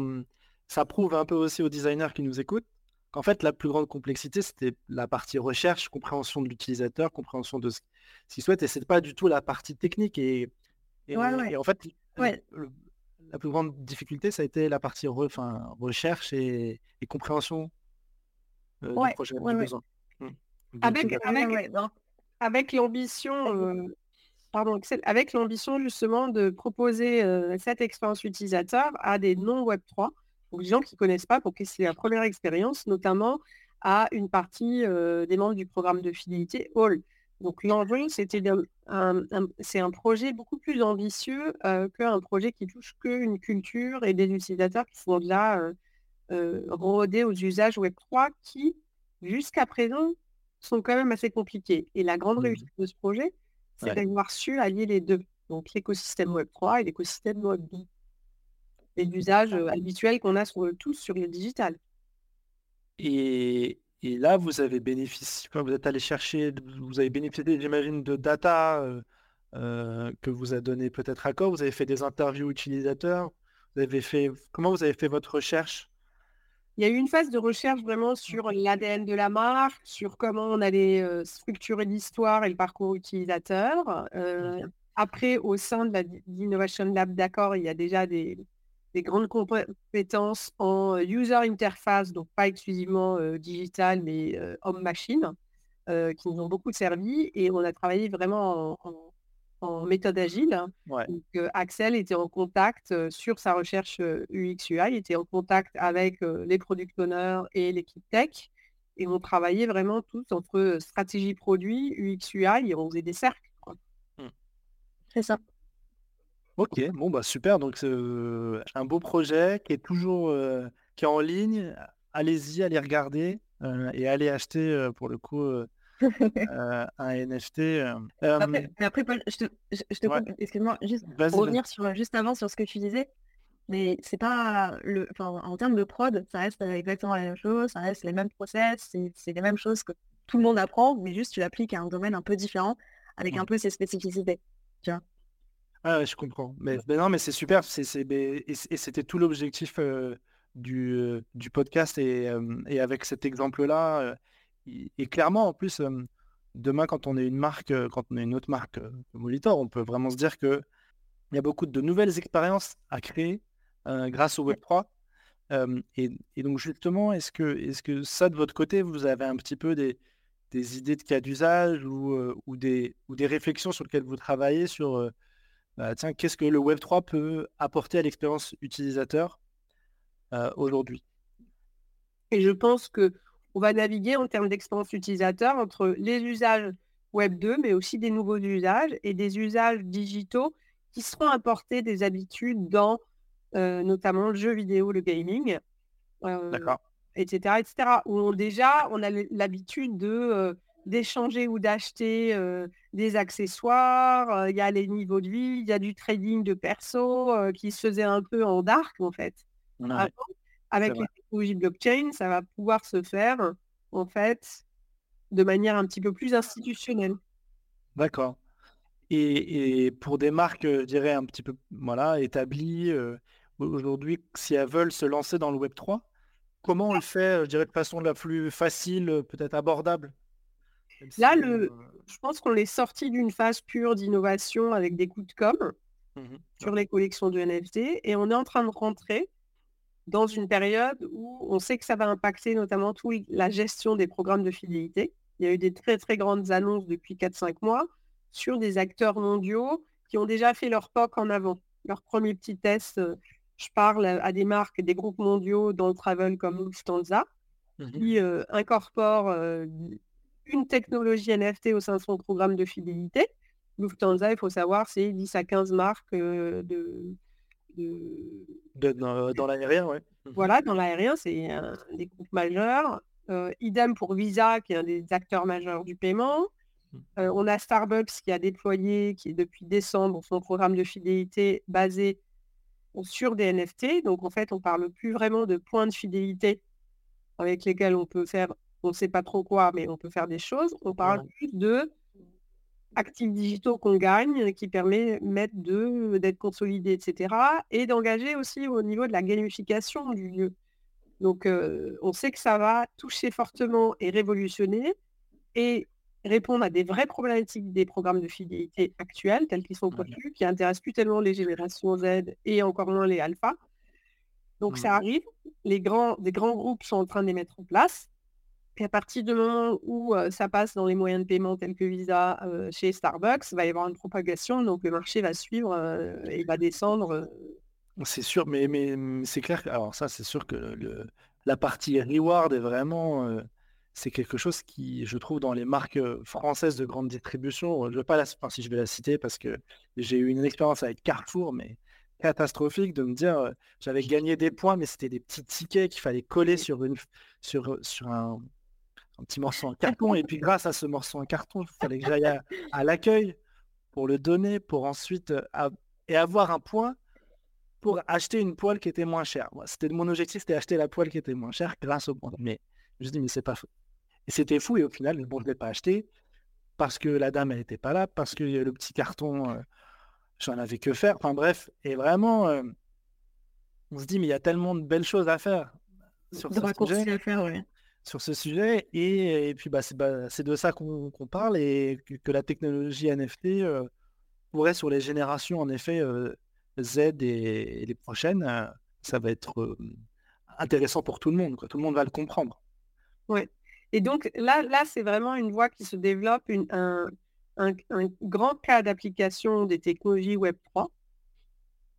ça prouve un peu aussi aux designers qui nous écoutent qu'en fait, la plus grande complexité, c'était la partie recherche, compréhension de l'utilisateur, compréhension de ce qu'il souhaite, et ce n'est pas du tout la partie technique. Et, en fait, la plus grande difficulté, ça a été la partie re, recherche et, compréhension du projet, du besoin. Avec, l'ambition. Euh, pardon, avec l'ambition justement de proposer euh, cette expérience utilisateur à des non Web3 pour les gens qui ne connaissent pas, pour qui c'est la première expérience, notamment à une partie euh, des membres du programme de fidélité Hall. Donc l'enjeu, c'était c'est un projet beaucoup plus ambitieux euh, qu'un projet qui touche qu'une culture et des utilisateurs qui sont là euh, euh rodés aux usages Web3 qui, jusqu'à présent, sont quand même assez compliqués. Et la grande mmh. réussite de ce projet, c'est d'avoir su allier les deux, donc l'écosystème Web3 et l'écosystème Web2 et l'usage habituel qu'on a sur, tous sur le digital. Et, là, vous avez bénéficié, vous êtes allé chercher, vous avez bénéficié, j'imagine, de data que vous a donné peut-être à corps. Vous avez fait des interviews utilisateurs. Vous avez fait, comment vous avez fait votre recherche? Il y a eu une phase de recherche vraiment sur l'ADN de la marque, sur comment on allait structurer l'histoire et le parcours utilisateur. après, au sein de l'Innovation Lab d'accord, il y a déjà des, grandes compétences en user interface, donc pas exclusivement digital, mais homme-machine, qui nous ont beaucoup servi. Et on a travaillé vraiment en en méthode agile. Donc, Axel était en contact sur sa recherche UX/UI, était en contact avec les product owners et l'équipe tech. Et on travaillait vraiment tous entre stratégie produit, UX/UI, et on faisait des cercles. Mmh. C'est ça. Ok, bon bah super. Donc c'est un beau projet qui est toujours qui est en ligne. Allez-y, allez regarder et allez acheter pour le coup euh, (laughs) un NFT. Euh, après, après, Paul, je te, je, te coupe, excuse-moi, juste pour revenir sur, juste avant sur ce que tu disais, mais c'est pas le, en termes de prod, ça reste exactement la même chose, ça reste les mêmes process, c'est les mêmes choses que tout le monde apprend, mais juste tu l'appliques à un domaine un peu différent, avec un peu ses spécificités, tu vois. Ah, je comprends. Mais, non, mais c'est super. C'est, et, c'était tout l'objectif euh, du, du podcast. Et, et avec cet exemple-là, et clairement, en plus, demain, quand on est une marque, quand on est une autre marque Molitor, on peut vraiment se dire qu'il y a beaucoup de nouvelles expériences à créer grâce au Web3. et, donc justement, est-ce que, est que ça, de votre côté, vous avez un petit peu des, idées de cas d'usage ou, ou, des, ou des réflexions sur lesquelles vous travaillez sur, tiens, qu'est-ce que le Web3 peut apporter à l'expérience utilisateur aujourd'hui? Et je pense que on va naviguer en termes d'expérience utilisateur entre les usages Web 2, mais aussi des nouveaux usages et des usages digitaux qui seront apportés des habitudes dans euh, notamment le jeu vidéo, le gaming, euh, etc., etc. Où déjà, on a l'habitude de euh, d'échanger ou d'acheter des accessoires, il y a les niveaux de vie, il y a du trading de perso qui se faisait un peu en dark en fait. Avec les technologies blockchain, ça va pouvoir se faire en fait de manière un petit peu plus institutionnelle. D'accord. Et, pour des marques, je dirais, un petit peu voilà, établies, aujourd'hui, si elles veulent se lancer dans le Web 3, comment on le fait, je dirais, de façon la plus facile, peut-être abordable? Là, le, je pense qu'on est sorti d'une phase pure d'innovation avec des coups de com mmh sur les collections de NFT et on est en train de rentrer dans une période où on sait que ça va impacter notamment tout la gestion des programmes de fidélité. Il y a eu des très très grandes annonces depuis 4-5 mois sur des acteurs mondiaux qui ont déjà fait leur POC en avant. Leur premier petit test, euh, je parle à des marques, des groupes mondiaux dans le travel comme Lufthansa, mmh qui euh, incorporent euh, une technologie NFT au sein de son programme de fidélité. Lufthansa, il faut savoir, c'est 10 à 15 marques de, dans, l'aérien, oui. Mmh voilà, dans l'aérien, c'est un des groupes majeurs. idem pour Visa, qui est un des acteurs majeurs du paiement. Mmh. on a Starbucks qui a déployé, qui est depuis décembre, son programme de fidélité basé sur des NFT. Donc en fait, on parle plus vraiment de points de fidélité avec lesquels on peut faire, on ne sait pas trop quoi, mais on peut faire des choses. On parle plus de actifs digitaux qu'on gagne, qui permettent de, d'être consolidés, etc. Et d'engager aussi au niveau de la gamification du lieu. Donc, on sait que ça va toucher fortement et révolutionner et répondre à des vraies problématiques des programmes de fidélité actuels, tels qu'ils sont conçus, qui intéressent plus tellement les générations Z et encore moins les alpha. Donc, ça arrive. Les grands, des grands groupes sont en train de les mettre en place. Et à partir du moment où ça passe dans les moyens de paiement tels que Visa chez Starbucks, il va y avoir une propagation, donc le marché va suivre et va descendre. C'est sûr, mais, c'est clair que alors ça c'est sûr que la partie reward est vraiment c'est quelque chose qui, je trouve, dans les marques françaises de grande distribution, je ne vais pas la, si je vais la citer parce que j'ai eu une expérience avec Carrefour, mais catastrophique de me dire j'avais gagné des points, mais c'était des petits tickets qu'il fallait coller sur une sur un, un petit morceau en carton. Et puis grâce à ce morceau en carton, il fallait que j'aille à, l'accueil pour le donner, pour ensuite et avoir un point pour acheter une poêle qui était moins chère. C'était mon objectif, c'était acheter la poêle qui était moins chère grâce au point. Mais je me dis, mais c'est pas fou. Et c'était fou. Et au final, bon, je ne l'ai pas acheté parce que la dame, elle n'était pas là, parce que le petit carton, j'en avais que faire. Enfin bref, et vraiment, on se dit, mais il y a tellement de belles choses à faire sur ce sujet. Sur ce sujet et, puis bah, bah, c'est de ça qu'on parle et que, la technologie NFT pourrait sur les générations en effet Z et, les prochaines, ça va être intéressant pour tout le monde. Tout le monde va le comprendre. Ouais. Et donc là, c'est vraiment une voie qui se développe, un, grand cas d'application des technologies Web 3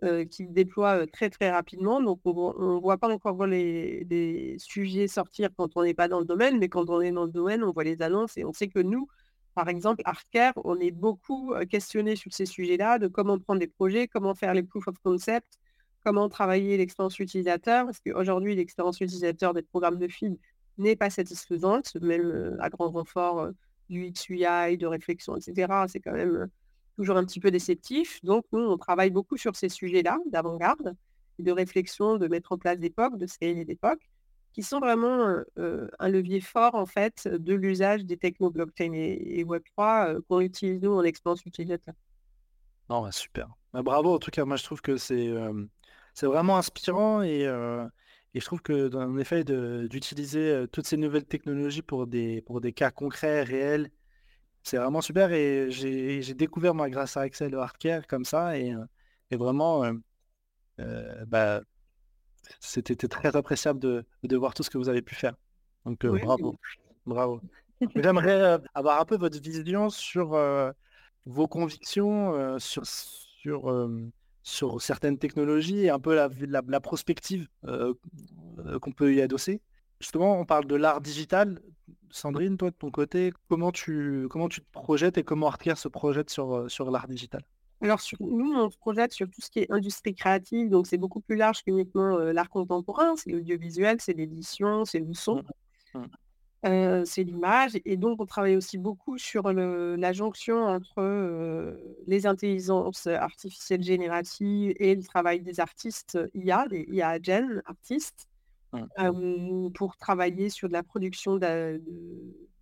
euh, qui déploie très très rapidement. Donc on ne voit pas encore les, sujets sortir quand on n'est pas dans le domaine, mais quand on est dans le domaine, on voit les annonces et on sait que nous, par exemple, Artcare, on est beaucoup questionné sur ces sujets-là, de comment prendre des projets, comment faire les proof of concept, comment travailler l'expérience utilisateur, parce qu'aujourd'hui, l'expérience utilisateur des programmes de feed n'est pas satisfaisante, même à grand renfort du XUI, de réflexion, etc. C'est quand même toujours un petit peu déceptif. Donc, nous, on travaille beaucoup sur ces sujets-là d'avant-garde, de réflexion, de mettre en place d'époque, de scaler d'époque, qui sont vraiment un levier fort, en fait, de l'usage des techno blockchain et, Web3 qu'on utilise, nous, en expérience utilisateur. Non, bah, super. Bravo, en tout cas, moi, je trouve que c'est vraiment inspirant et, et je trouve que, en effet, d'utiliser toutes ces nouvelles technologies pour des, pour des cas concrets, réels, c'est vraiment super. Et j'ai découvert, moi, grâce à Excel Hardcare comme ça. Et, et vraiment, bah, c'était très appréciable de, de, voir tout ce que vous avez pu faire. Donc, bravo. Bravo. (laughs) J'aimerais avoir un peu votre vision sur vos convictions, sur, sur sur certaines technologies et un peu la, la, prospective euh, euh, qu'on peut y adosser. Justement, on parle de l'art digital. Sandrine, toi de ton côté, comment tu, comment tu te projettes et comment Artcare se projette sur, euh, sur l'art digital? Alors, nous, on se projette sur tout ce qui est industrie créative, donc c'est beaucoup plus large qu'uniquement l'art contemporain, c'est l'audiovisuel, c'est l'édition, c'est le son. Mmh. Mmh c'est l'image. Et donc, on travaille aussi beaucoup sur la jonction entre les intelligences artificielles génératives et le travail des artistes IA, des IA Gen artistes, mmh. pour travailler sur de la production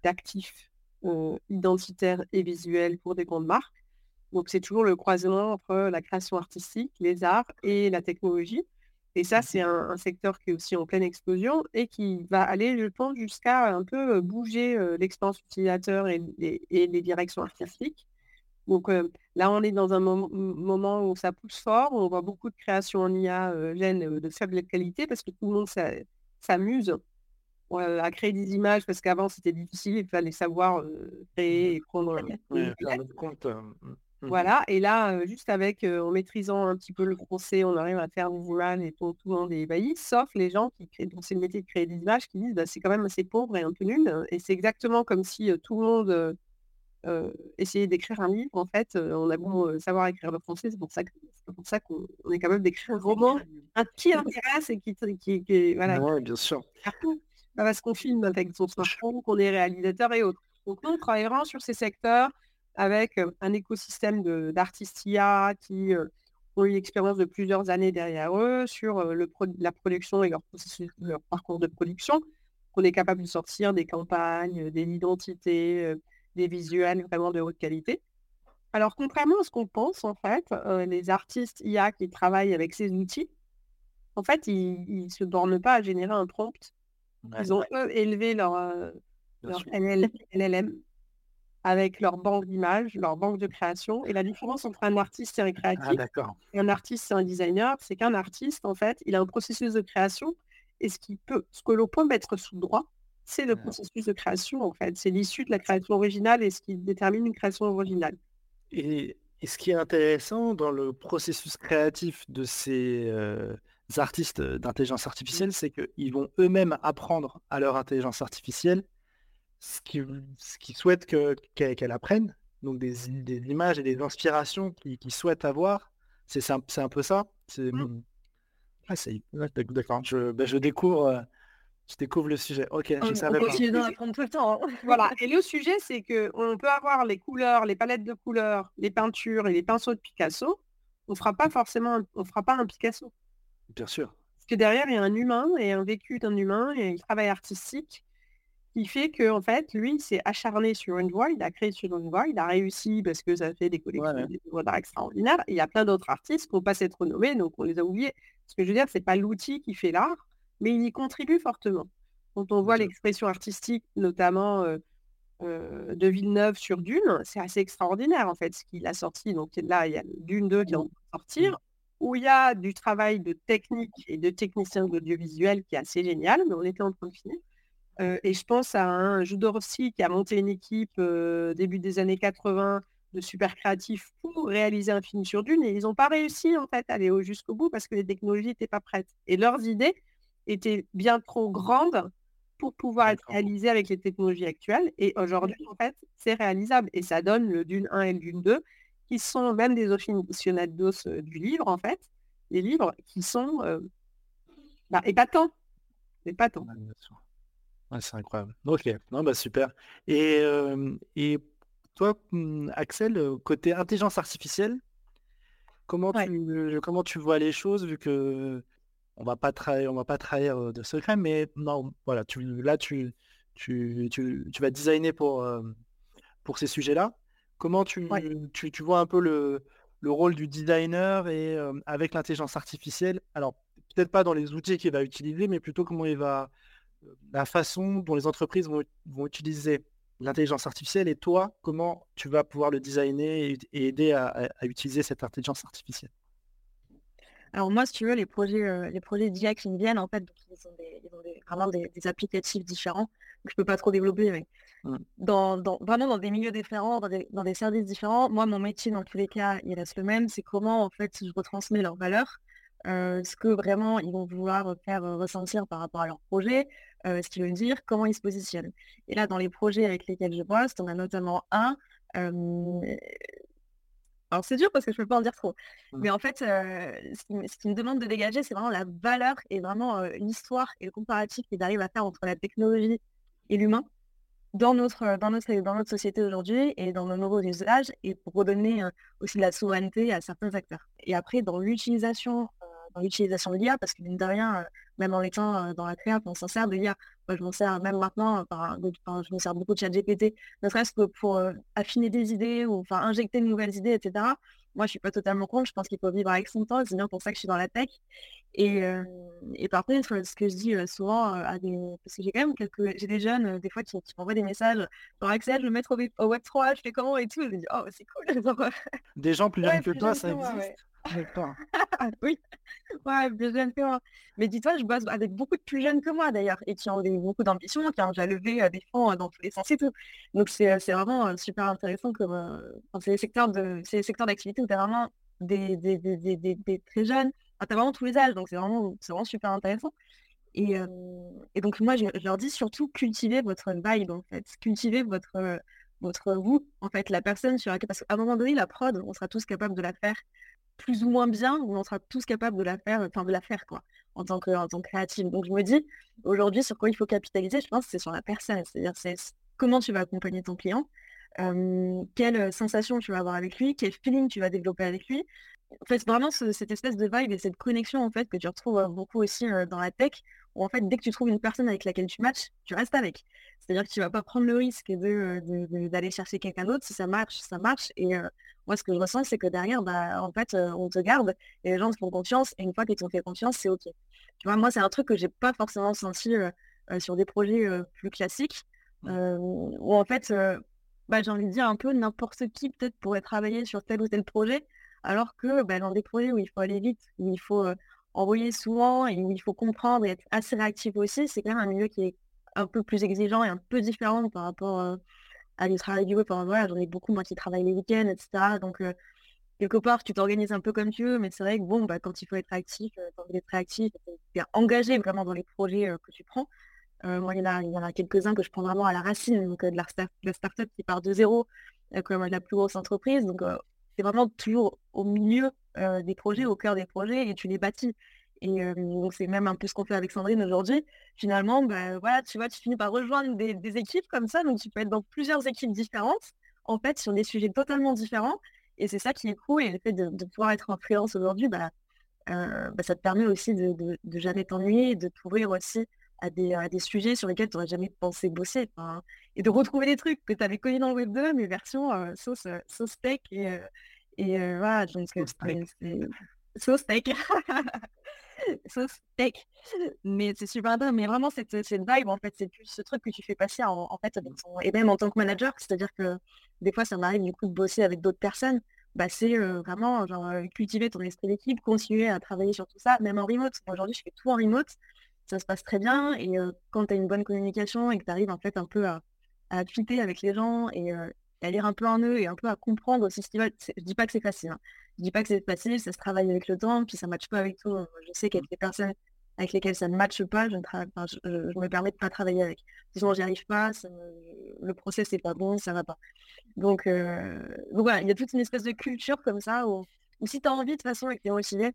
d'actifs identitaires et visuels pour des grandes marques. Donc, c'est toujours le croisement entre la création artistique, les arts et la technologie. Et ça, c'est un, secteur qui est aussi en pleine explosion et qui va aller, je pense, jusqu'à un peu bouger l'expérience utilisateur et, les directions artistiques. Donc là, on est dans un moment où ça pousse fort. On voit beaucoup de créations en IA gènes de faible qualité parce que tout le monde s'amuse à créer des images parce qu'avant, c'était difficile. Il fallait savoir créer et prendre. (laughs) compte. Mmh voilà, et là, juste avec, en maîtrisant un petit peu le français, on arrive à faire des images et tout, tout le monde est sauf les gens qui créent, dont c'est le métier de créer des images, qui disent, bah, c'est quand même assez pauvre et un peu nul. Et c'est exactement comme si tout le monde essayait d'écrire un livre. En fait, on a beau savoir écrire le français, c'est pour ça c'est pour ça qu'on est capable d'écrire un roman, un qui intéresse et qui, qui, qui voilà. Ouais, bien sûr. Parce qu'on filme avec son smartphone, qu'on est réalisateur et autres. Donc nous, on travaille vraiment sur ces secteurs avec un écosystème d'artistes IA qui ont une expérience de plusieurs années derrière eux sur le la production et leur, leur parcours de production, qu'on est capable de sortir des campagnes, des identités, des visuels vraiment de haute qualité. Alors, contrairement à ce qu'on pense, en fait, les artistes IA qui travaillent avec ces outils, en fait, ils ne se bornent pas à générer un prompt. Ils ont, élevé leur, leur LLM avec leur banque d'images, leur banque de création. Et la différence entre un artiste et un ah, créatif et un artiste et un designer, c'est qu'un artiste, en fait, il a un processus de création et ce, qui peut, ce que l'on peut mettre sous droit, c'est le processus de création, en fait. C'est l'issue de la création originale et ce qui détermine une création originale. Et, ce qui est intéressant dans le processus créatif de ces euh, artistes d'intelligence artificielle, mmh. c'est qu'ils vont eux-mêmes apprendre à leur intelligence artificielle ce qu'ils souhaitent qu'elle apprenne, donc des, images et des inspirations qu'ils souhaitent avoir. C'est un, un, peu ça. C'est mmh. ah, d'accord. Je, ben, je découvre. Je découvre le sujet. Ok, je savais pas. tout le temps. Hein. (laughs) voilà. Et le sujet, c'est que on peut avoir les couleurs, les palettes de couleurs, les peintures et les pinceaux de Picasso. On fera pas forcément, on fera pas un Picasso. Bien sûr. Parce que derrière, il y a un humain et un vécu d'un humain et un travail artistique qui fait que en fait, lui, il s'est acharné sur une voie, il a créé sur une voie, il a réussi parce que ça fait des collections d'art extraordinaires. il y a plein d'autres artistes qui n'ont pas cette renommée, donc on les a oubliés. Ce que je veux dire, c'est pas l'outil qui fait l'art, mais il y contribue fortement. Quand on voit l'expression artistique, notamment de Villeneuve sur Dune, c'est assez extraordinaire en fait ce qu'il a sorti. Donc là, il y a Dune 2 qui est en train de sortir, où il y a du travail de technique et de technicien d'audiovisuel qui est assez génial, mais on était en train de finir. et je pense à un Jodorowsky qui a monté une équipe début des années 80 de super créatifs pour réaliser un film sur Dune et ils n'ont pas réussi en fait à aller jusqu'au bout parce que les technologies n'étaient pas prêtes. Et leurs idées étaient bien trop grandes pour pouvoir être réalisées avec les technologies actuelles. Et aujourd'hui, en fait, c'est réalisable. Et ça donne le Dune 1 et le Dune 2, qui sont même des aficionados du livre, en fait. Les livres qui sont euh, bah, épatants. Épatants. c'est incroyable. Ok, non, bah super. Et, et toi, mmh, Axel, côté intelligence artificielle, comment tu, comment tu vois les choses vu que on va pas trahir, on va pas trahir de secret, mais non, voilà, tu, là tu, tu, tu, tu vas designer pour, pour ces sujets-là. Comment tu, tu, tu, vois un peu le, le rôle du designer et avec l'intelligence artificielle? Alors, peut-être pas dans les outils qu'il va utiliser, mais plutôt comment il va, la façon dont les entreprises vont, vont utiliser l'intelligence artificielle et toi, comment tu vas pouvoir le designer et, aider à, utiliser cette intelligence artificielle? Alors moi, si tu veux, les projets, euh, les projets d'IA qui me viennent, en fait, ils ont, des, vraiment des, applicatifs différents. Donc je peux pas trop développer, mais mmh. dans, vraiment dans des milieux différents, dans des, services différents. Moi, mon métier, dans tous les cas, il reste le même. C'est comment, en fait, je retransmets leurs valeurs, euh, ce que vraiment ils vont vouloir faire ressentir par rapport à leur projet, ce qu'ils veulent dire, comment ils se positionnent. Et là, dans les projets avec lesquels je bosse, on a notamment un. Alors c'est dur parce que je ne peux pas en dire trop. Mmh. Mais en fait, ce, qui, me demande de dégager, c'est vraiment la valeur et vraiment l'histoire et le comparatif qu'ils arrivent à faire entre la technologie et l'humain dans notre, dans notre, dans notre société aujourd'hui et dans nos nouveaux usages et pour redonner aussi de la souveraineté à certains acteurs. Et après, dans l'utilisation dans l'utilisation de l'IA, parce que mine de rien, même en étant dans la créa, on s'en sert de l'IA. Moi, je m'en sers même maintenant, par, je me sers beaucoup de chat GPT, ne serait-ce que pour euh, affiner des idées ou enfin injecter de nouvelles idées, etc. Moi, je suis pas totalement contre, je pense qu'il faut vivre avec son temps, c'est bien pour ça que je suis dans la tech. Et, et par contre, ce que je dis souvent à des... Parce que j'ai quand même quelques... J'ai des jeunes, des fois, qui, m'envoient des messages genre Axel, je veux mettre au, Web3, je fais comment et tout. Je me dis, oh, c'est cool. (laughs) des gens plus jeunes que toi, ça existe oui, (laughs) ouais, plus jeune que moi. Mais dis-toi, je bosse avec beaucoup de plus jeunes que moi d'ailleurs, et qui ont beaucoup d'ambition, qui ont déjà levé des fonds dans tous les sens et tout. Donc c'est vraiment super intéressant comme c'est les secteurs de c'est d'activité où tu as vraiment des, des, des, très jeunes, tu as vraiment tous les âges, donc c'est vraiment, vraiment super intéressant. Et, et donc moi je, leur dis surtout cultiver votre vibe en fait, cultiver votre votre vous, en fait, la personne sur laquelle, parce qu'à un moment donné, la prod, on sera tous capables de la faire plus ou moins bien, ou on sera tous capables de la faire, enfin de la faire quoi, en tant que, en tant créative. Donc je me dis, aujourd'hui, sur quoi il faut capitaliser, je pense c'est sur la personne. C'est-à-dire c'est comment tu vas accompagner ton client, quelle sensation tu vas avoir avec lui, quel feeling tu vas développer avec lui. En fait, vraiment cette espèce de vibe et cette connexion en fait que tu retrouves beaucoup aussi dans la tech, où en fait dès que tu trouves une personne avec laquelle tu matches, tu restes avec. C'est-à-dire que tu vas pas prendre le risque de, d'aller chercher quelqu'un d'autre. Si ça marche, ça marche. Et moi, ce que je ressens, c'est que derrière, bah, en fait, on te garde et les gens te font confiance. Et une fois qu'ils t'ont fait confiance, c'est OK. Tu vois, moi, c'est un truc que j'ai pas forcément senti sur des projets plus classiques, mmh. où en fait, bah, j'ai envie de dire un peu n'importe qui peut-être pourrait travailler sur tel ou tel projet, alors que bah, dans des projets où il faut aller vite, où il faut envoyer souvent et il faut comprendre et être assez réactif aussi, c'est quand même un milieu qui est un peu plus exigeant et un peu différent par rapport à du travail du web. J'en ai beaucoup, moi, qui travaille les week-ends, etc. Donc, quelque part, tu t'organises un peu comme tu veux, mais c'est vrai que bon, bah, quand il faut être actif, quand tu es réactif, tu engagé vraiment dans les projets que tu prends. moi, il y en a, quelques-uns que je prends vraiment à la racine, donc de, la start, la start-up qui part de zéro, comme la plus grosse entreprise. Donc, c'est vraiment toujours au milieu des projets, au cœur des projets, et tu les bâtis. Et donc c'est même un peu ce qu'on fait avec Sandrine aujourd'hui. Finalement, bah, voilà, tu vois, tu finis par rejoindre des, équipes comme ça, donc tu peux être dans plusieurs équipes différentes, en fait, sur des sujets totalement différents. Et c'est ça qui est cool. Et le fait de, pouvoir être en aujourd'hui, bah, bah, ça te permet aussi de, de, jamais t'ennuyer, de t'ouvrir aussi à des, des, sujets sur lesquels tu n'aurais jamais pensé bosser. et de retrouver des trucs que tu avais connus dans le Web 2, mais version sauce, sauce tech. Et, et voilà, donc, sauce tech. sauce tech. Mais c'est super intéressant. Mais vraiment, cette, cette vibe, en fait, c'est plus ce truc que tu fais passer en, fait et même en tant que manager, c'est-à-dire que des fois, ça m'arrive du coup de bosser avec d'autres personnes. Bah, c'est vraiment genre, cultiver ton esprit d'équipe, continuer à travailler sur tout ça, même en remote. Aujourd'hui, je fais tout en remote, ça se passe très bien. Et quand tu as une bonne communication et que tu arrives en fait un peu à, à avec les gens et, à lire un peu en eux et un peu à comprendre aussi ce qu'ils veulent. Je dis pas que c'est facile. Hein. Je dis pas que c'est facile, ça se travaille avec le temps, puis ça ne matche pas avec tout. Je sais qu'il y a des personnes avec lesquelles ça ne matche pas, je, ne je, me permets de pas travailler avec. Sinon, j'y arrive pas, le process n'est pas bon, ça va pas. Donc, euh, donc voilà, il y a toute une espèce de culture comme ça où, si tu as envie de toute façon et que tu es motivé,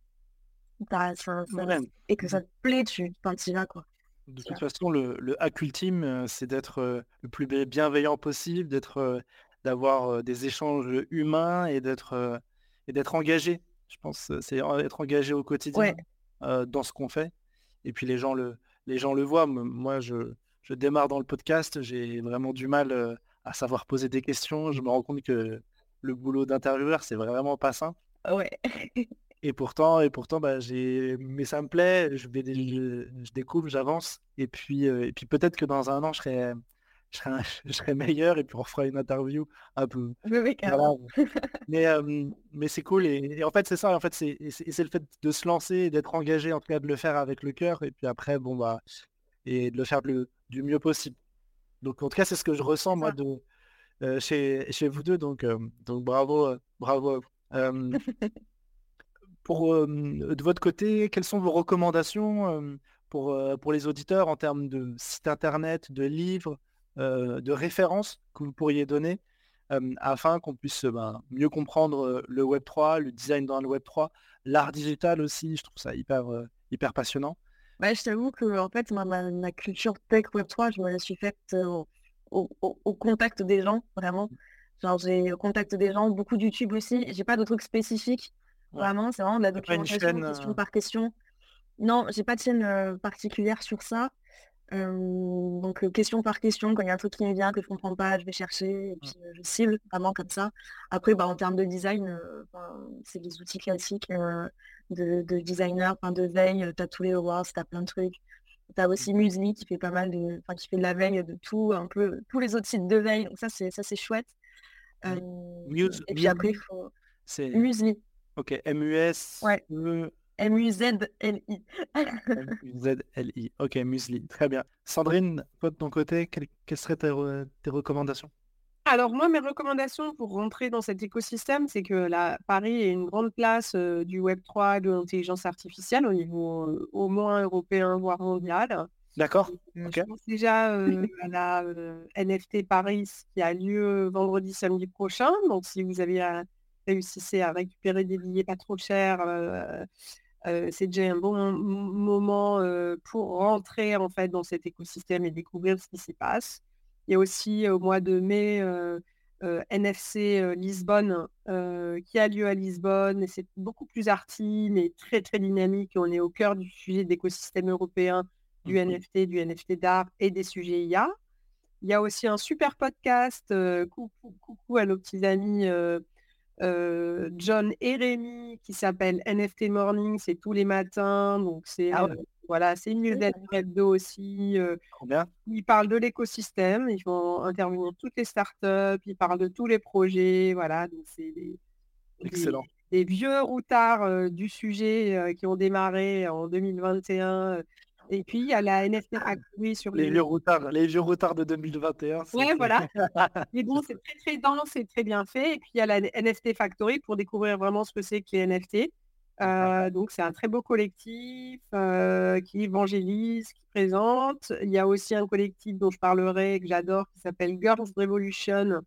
et que ça te plaît, tu y vas quoi. De toute façon, le, le hack ultime, euh, c'est d'être euh, le plus bienveillant possible, d'être d'avoir des échanges humains et d'être et d'être engagé. Je pense c'est être engagé au quotidien dans ce qu'on fait. Et puis les gens le, les gens le voient. Moi, je, je démarre dans le podcast, j'ai vraiment du mal à savoir poser des questions. Je me rends compte que le boulot d'intervieweur, c'est vraiment pas simple. Ouais. (laughs) et pourtant, et pourtant, bah, j'ai, mais ça me plaît. Je vais, je, découvre, j'avance. Et puis, et puis peut-être que dans un an, je serai, je serais, (laughs) meilleur et puis on fera une interview un peu. (laughs) mais mais c'est cool et, en fait c'est ça en fait c'est c'est le fait de se lancer et d'être engagé en tout cas de le faire avec le cœur et puis après bon bah et de le faire du mieux possible. Donc en tout cas c'est ce que je ressens moi de chez, chez vous deux donc donc bravo bravo. pour de votre côté quelles sont vos recommandations pour, pour les auditeurs en termes de site internet, de livres, euh, de références que vous pourriez donner afin qu'on puisse ben, mieux comprendre le Web 3, le design dans le Web 3, l'art digital aussi, je trouve ça hyper, hyper passionnant. Bah, je t'avoue que en fait, ma, culture tech Web 3, je me la suis faite au, contact des gens, vraiment. Genre, j'ai au contact des gens, beaucoup de YouTube aussi. J'ai pas de trucs spécifiques. Vraiment, c'est vraiment de la documentation, question par question. Non, j'ai pas de chaîne particulière sur ça donc question par question, quand il y a un truc qui me vient que je comprends pas, je vais chercher et mmh. puis je cible vraiment comme ça. Après, bah, en termes de design, c'est des outils classiques de, designer, de veille, tu as tous les awards, tu as plein de trucs. Tu as aussi mmh. Musli qui fait pas mal de. Enfin, qui fait de la veille de tout, un peu tous les autres sites de veille. Donc ça c'est ça c'est chouette. et puis après, il faut. C'est Musli. Ok, M-U-S. Ouais. M-U-Z-L-I. M-U-Z-L-I. (laughs) Ok, Musli. Très bien. Sandrine, toi de ton côté, quelles, seraient tes, recommandations? Alors moi, mes recommandations pour rentrer dans cet écosystème, c'est que la, Paris est une grande place euh, du Web3 de l'intelligence artificielle au niveau euh, au moins européen, voire mondial. D'accord. Euh, je pense déjà à la NFT Paris qui a lieu vendredi, samedi prochain. Donc si vous avez réussi à récupérer des billets pas trop chers, c'est déjà un bon moment pour rentrer en fait dans cet écosystème et découvrir ce qui s'y passe. Il y a aussi au mois de mai NFC Lisbonne qui a lieu à Lisbonne et c'est beaucoup plus arty mais très très dynamique. On est au cœur du sujet d'écosystème européen du mmh NFT, du NFT d'art et des sujets IA. Il y a aussi un super podcast, coucou, coucou à nos petits amis John et Rémi qui s'appelle NFT Morning, c'est tous les matins, donc c'est ah voilà, c'est une newsletter hebdo aussi. ils parlent de l'écosystème, ils vont intervenir toutes les startups, ils parlent de tous les projets, voilà, donc c'est des, Excellent. Des, vieux routards du sujet qui ont démarré en 2021 et puis, il y a la NFT Factory (laughs) sur les, vieux routards, les vieux retards de 2021. Ouais, voilà. (laughs) Mais bon, c'est très, très dense et très bien fait. Et puis, il y a la NFT Factory pour découvrir vraiment ce que c'est que les NFT. Euh, donc, c'est un très beau collectif euh, qui évangélise, qui présente. Il y a aussi un collectif dont je parlerai, que j'adore, qui s'appelle Girls Revolution.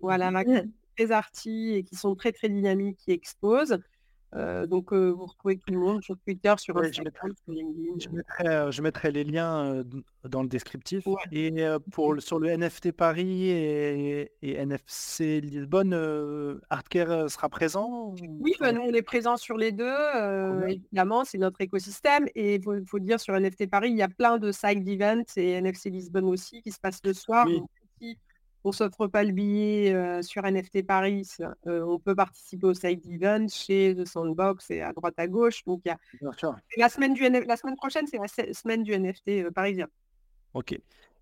Voilà, mmh. (laughs) très arty et qui sont très, très dynamiques, qui exposent. Euh, donc, vous retrouvez tout le monde sur Twitter, sur Instagram, je mettrai, LinkedIn. Je mettrai, les liens dans le descriptif. Et pour sur le NFT Paris et, NFC Lisbonne, Artcare sera présent Oui, bah, nous on est présent sur les deux. évidemment, c'est notre écosystème. Et il faut, dire sur NFT Paris, il y a plein de side events et NFC Lisbonne aussi qui se passent le soir. On s'offre pas le billet sur NFT Paris, on peut participer au side event chez The Sandbox et à droite à gauche. Donc il y a la semaine du la semaine prochaine, c'est la semaine du NFT parisien. Ok.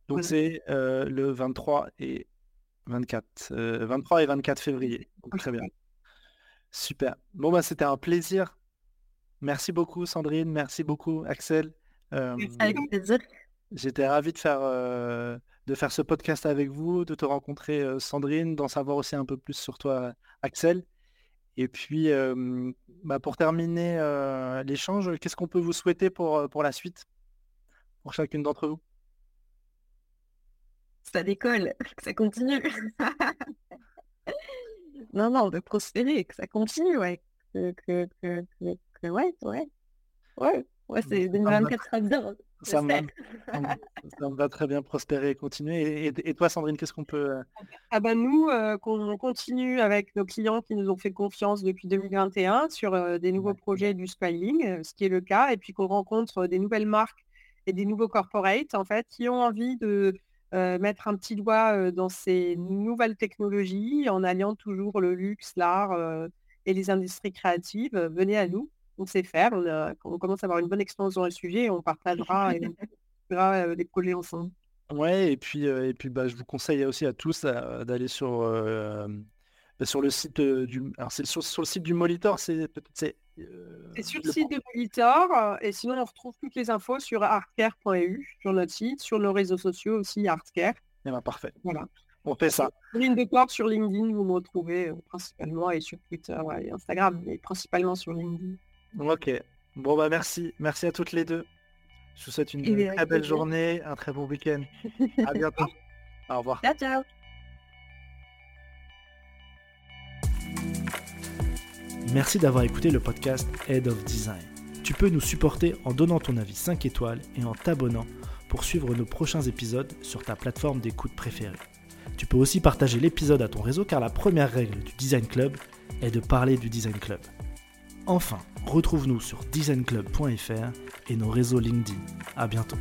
Donc c'est le 23 et 24, 23 et 24 février. très bien. Super. Bon bah c'était un plaisir. Merci beaucoup Sandrine, merci beaucoup Axel. Avec plaisir. J'étais ravi de faire de faire ce podcast avec vous, de te rencontrer Sandrine, d'en savoir aussi un peu plus sur toi Axel. Et puis, bah, pour terminer l'échange, qu'est-ce qu'on peut vous souhaiter pour, pour la suite, pour chacune d'entre vous Ça décolle, que (laughs) ça continue. (laughs) non, non, de prospérer, que ça continue, ouais. Que, que, que, ouais, ouais. Ouais, ouais, c'est 2024 sera bien. Ça me, va très bien prospérer et continuer. Et, toi, Sandrine, qu'est-ce qu'on peut... Euh, ah ben nous, euh, qu'on continue avec nos clients qui nous ont fait confiance depuis 2021 sur euh, des nouveaux projets du scaling, ce qui est le cas, et puis qu'on rencontre des nouvelles marques et des nouveaux corporates, en fait, qui ont envie de mettre un petit doigt dans ces nouvelles technologies en alliant toujours le luxe, l'art et les industries créatives. venez à nous on sait faire. On, commence à avoir une bonne expérience dans le sujet on partagera et on (laughs) fera euh, des projets ensemble. Ouais, et puis, euh, et puis bah, je vous conseille aussi à tous euh, d'aller sur, bah, sur le site du. Alors c'est sur, le site du Molitor, c'est c'est sur le site de Molitor, et sinon on retrouve toutes les infos sur artcare.eu, sur notre site, sur nos réseaux sociaux aussi, artcare. Eh ben, parfait. Voilà. On fait ça. Ligne de sur LinkedIn, vous me retrouvez principalement, et sur Twitter et Instagram, mais principalement sur LinkedIn. Ok. Bon bah merci. Merci à toutes les deux. Je vous souhaite une, très belle journée, un très bon week-end. à (laughs) bientôt. Au revoir. Ciao, ciao. Merci d'avoir écouté le podcast Head of Design. Tu peux nous supporter en donnant ton avis 5 étoiles et en t'abonnant pour suivre nos prochains épisodes sur ta plateforme d'écoute préférée. Tu peux aussi partager l'épisode à ton réseau car la première règle du Design Club est de parler du Design Club. Enfin, retrouve-nous sur designclub.fr et nos réseaux LinkedIn. À bientôt.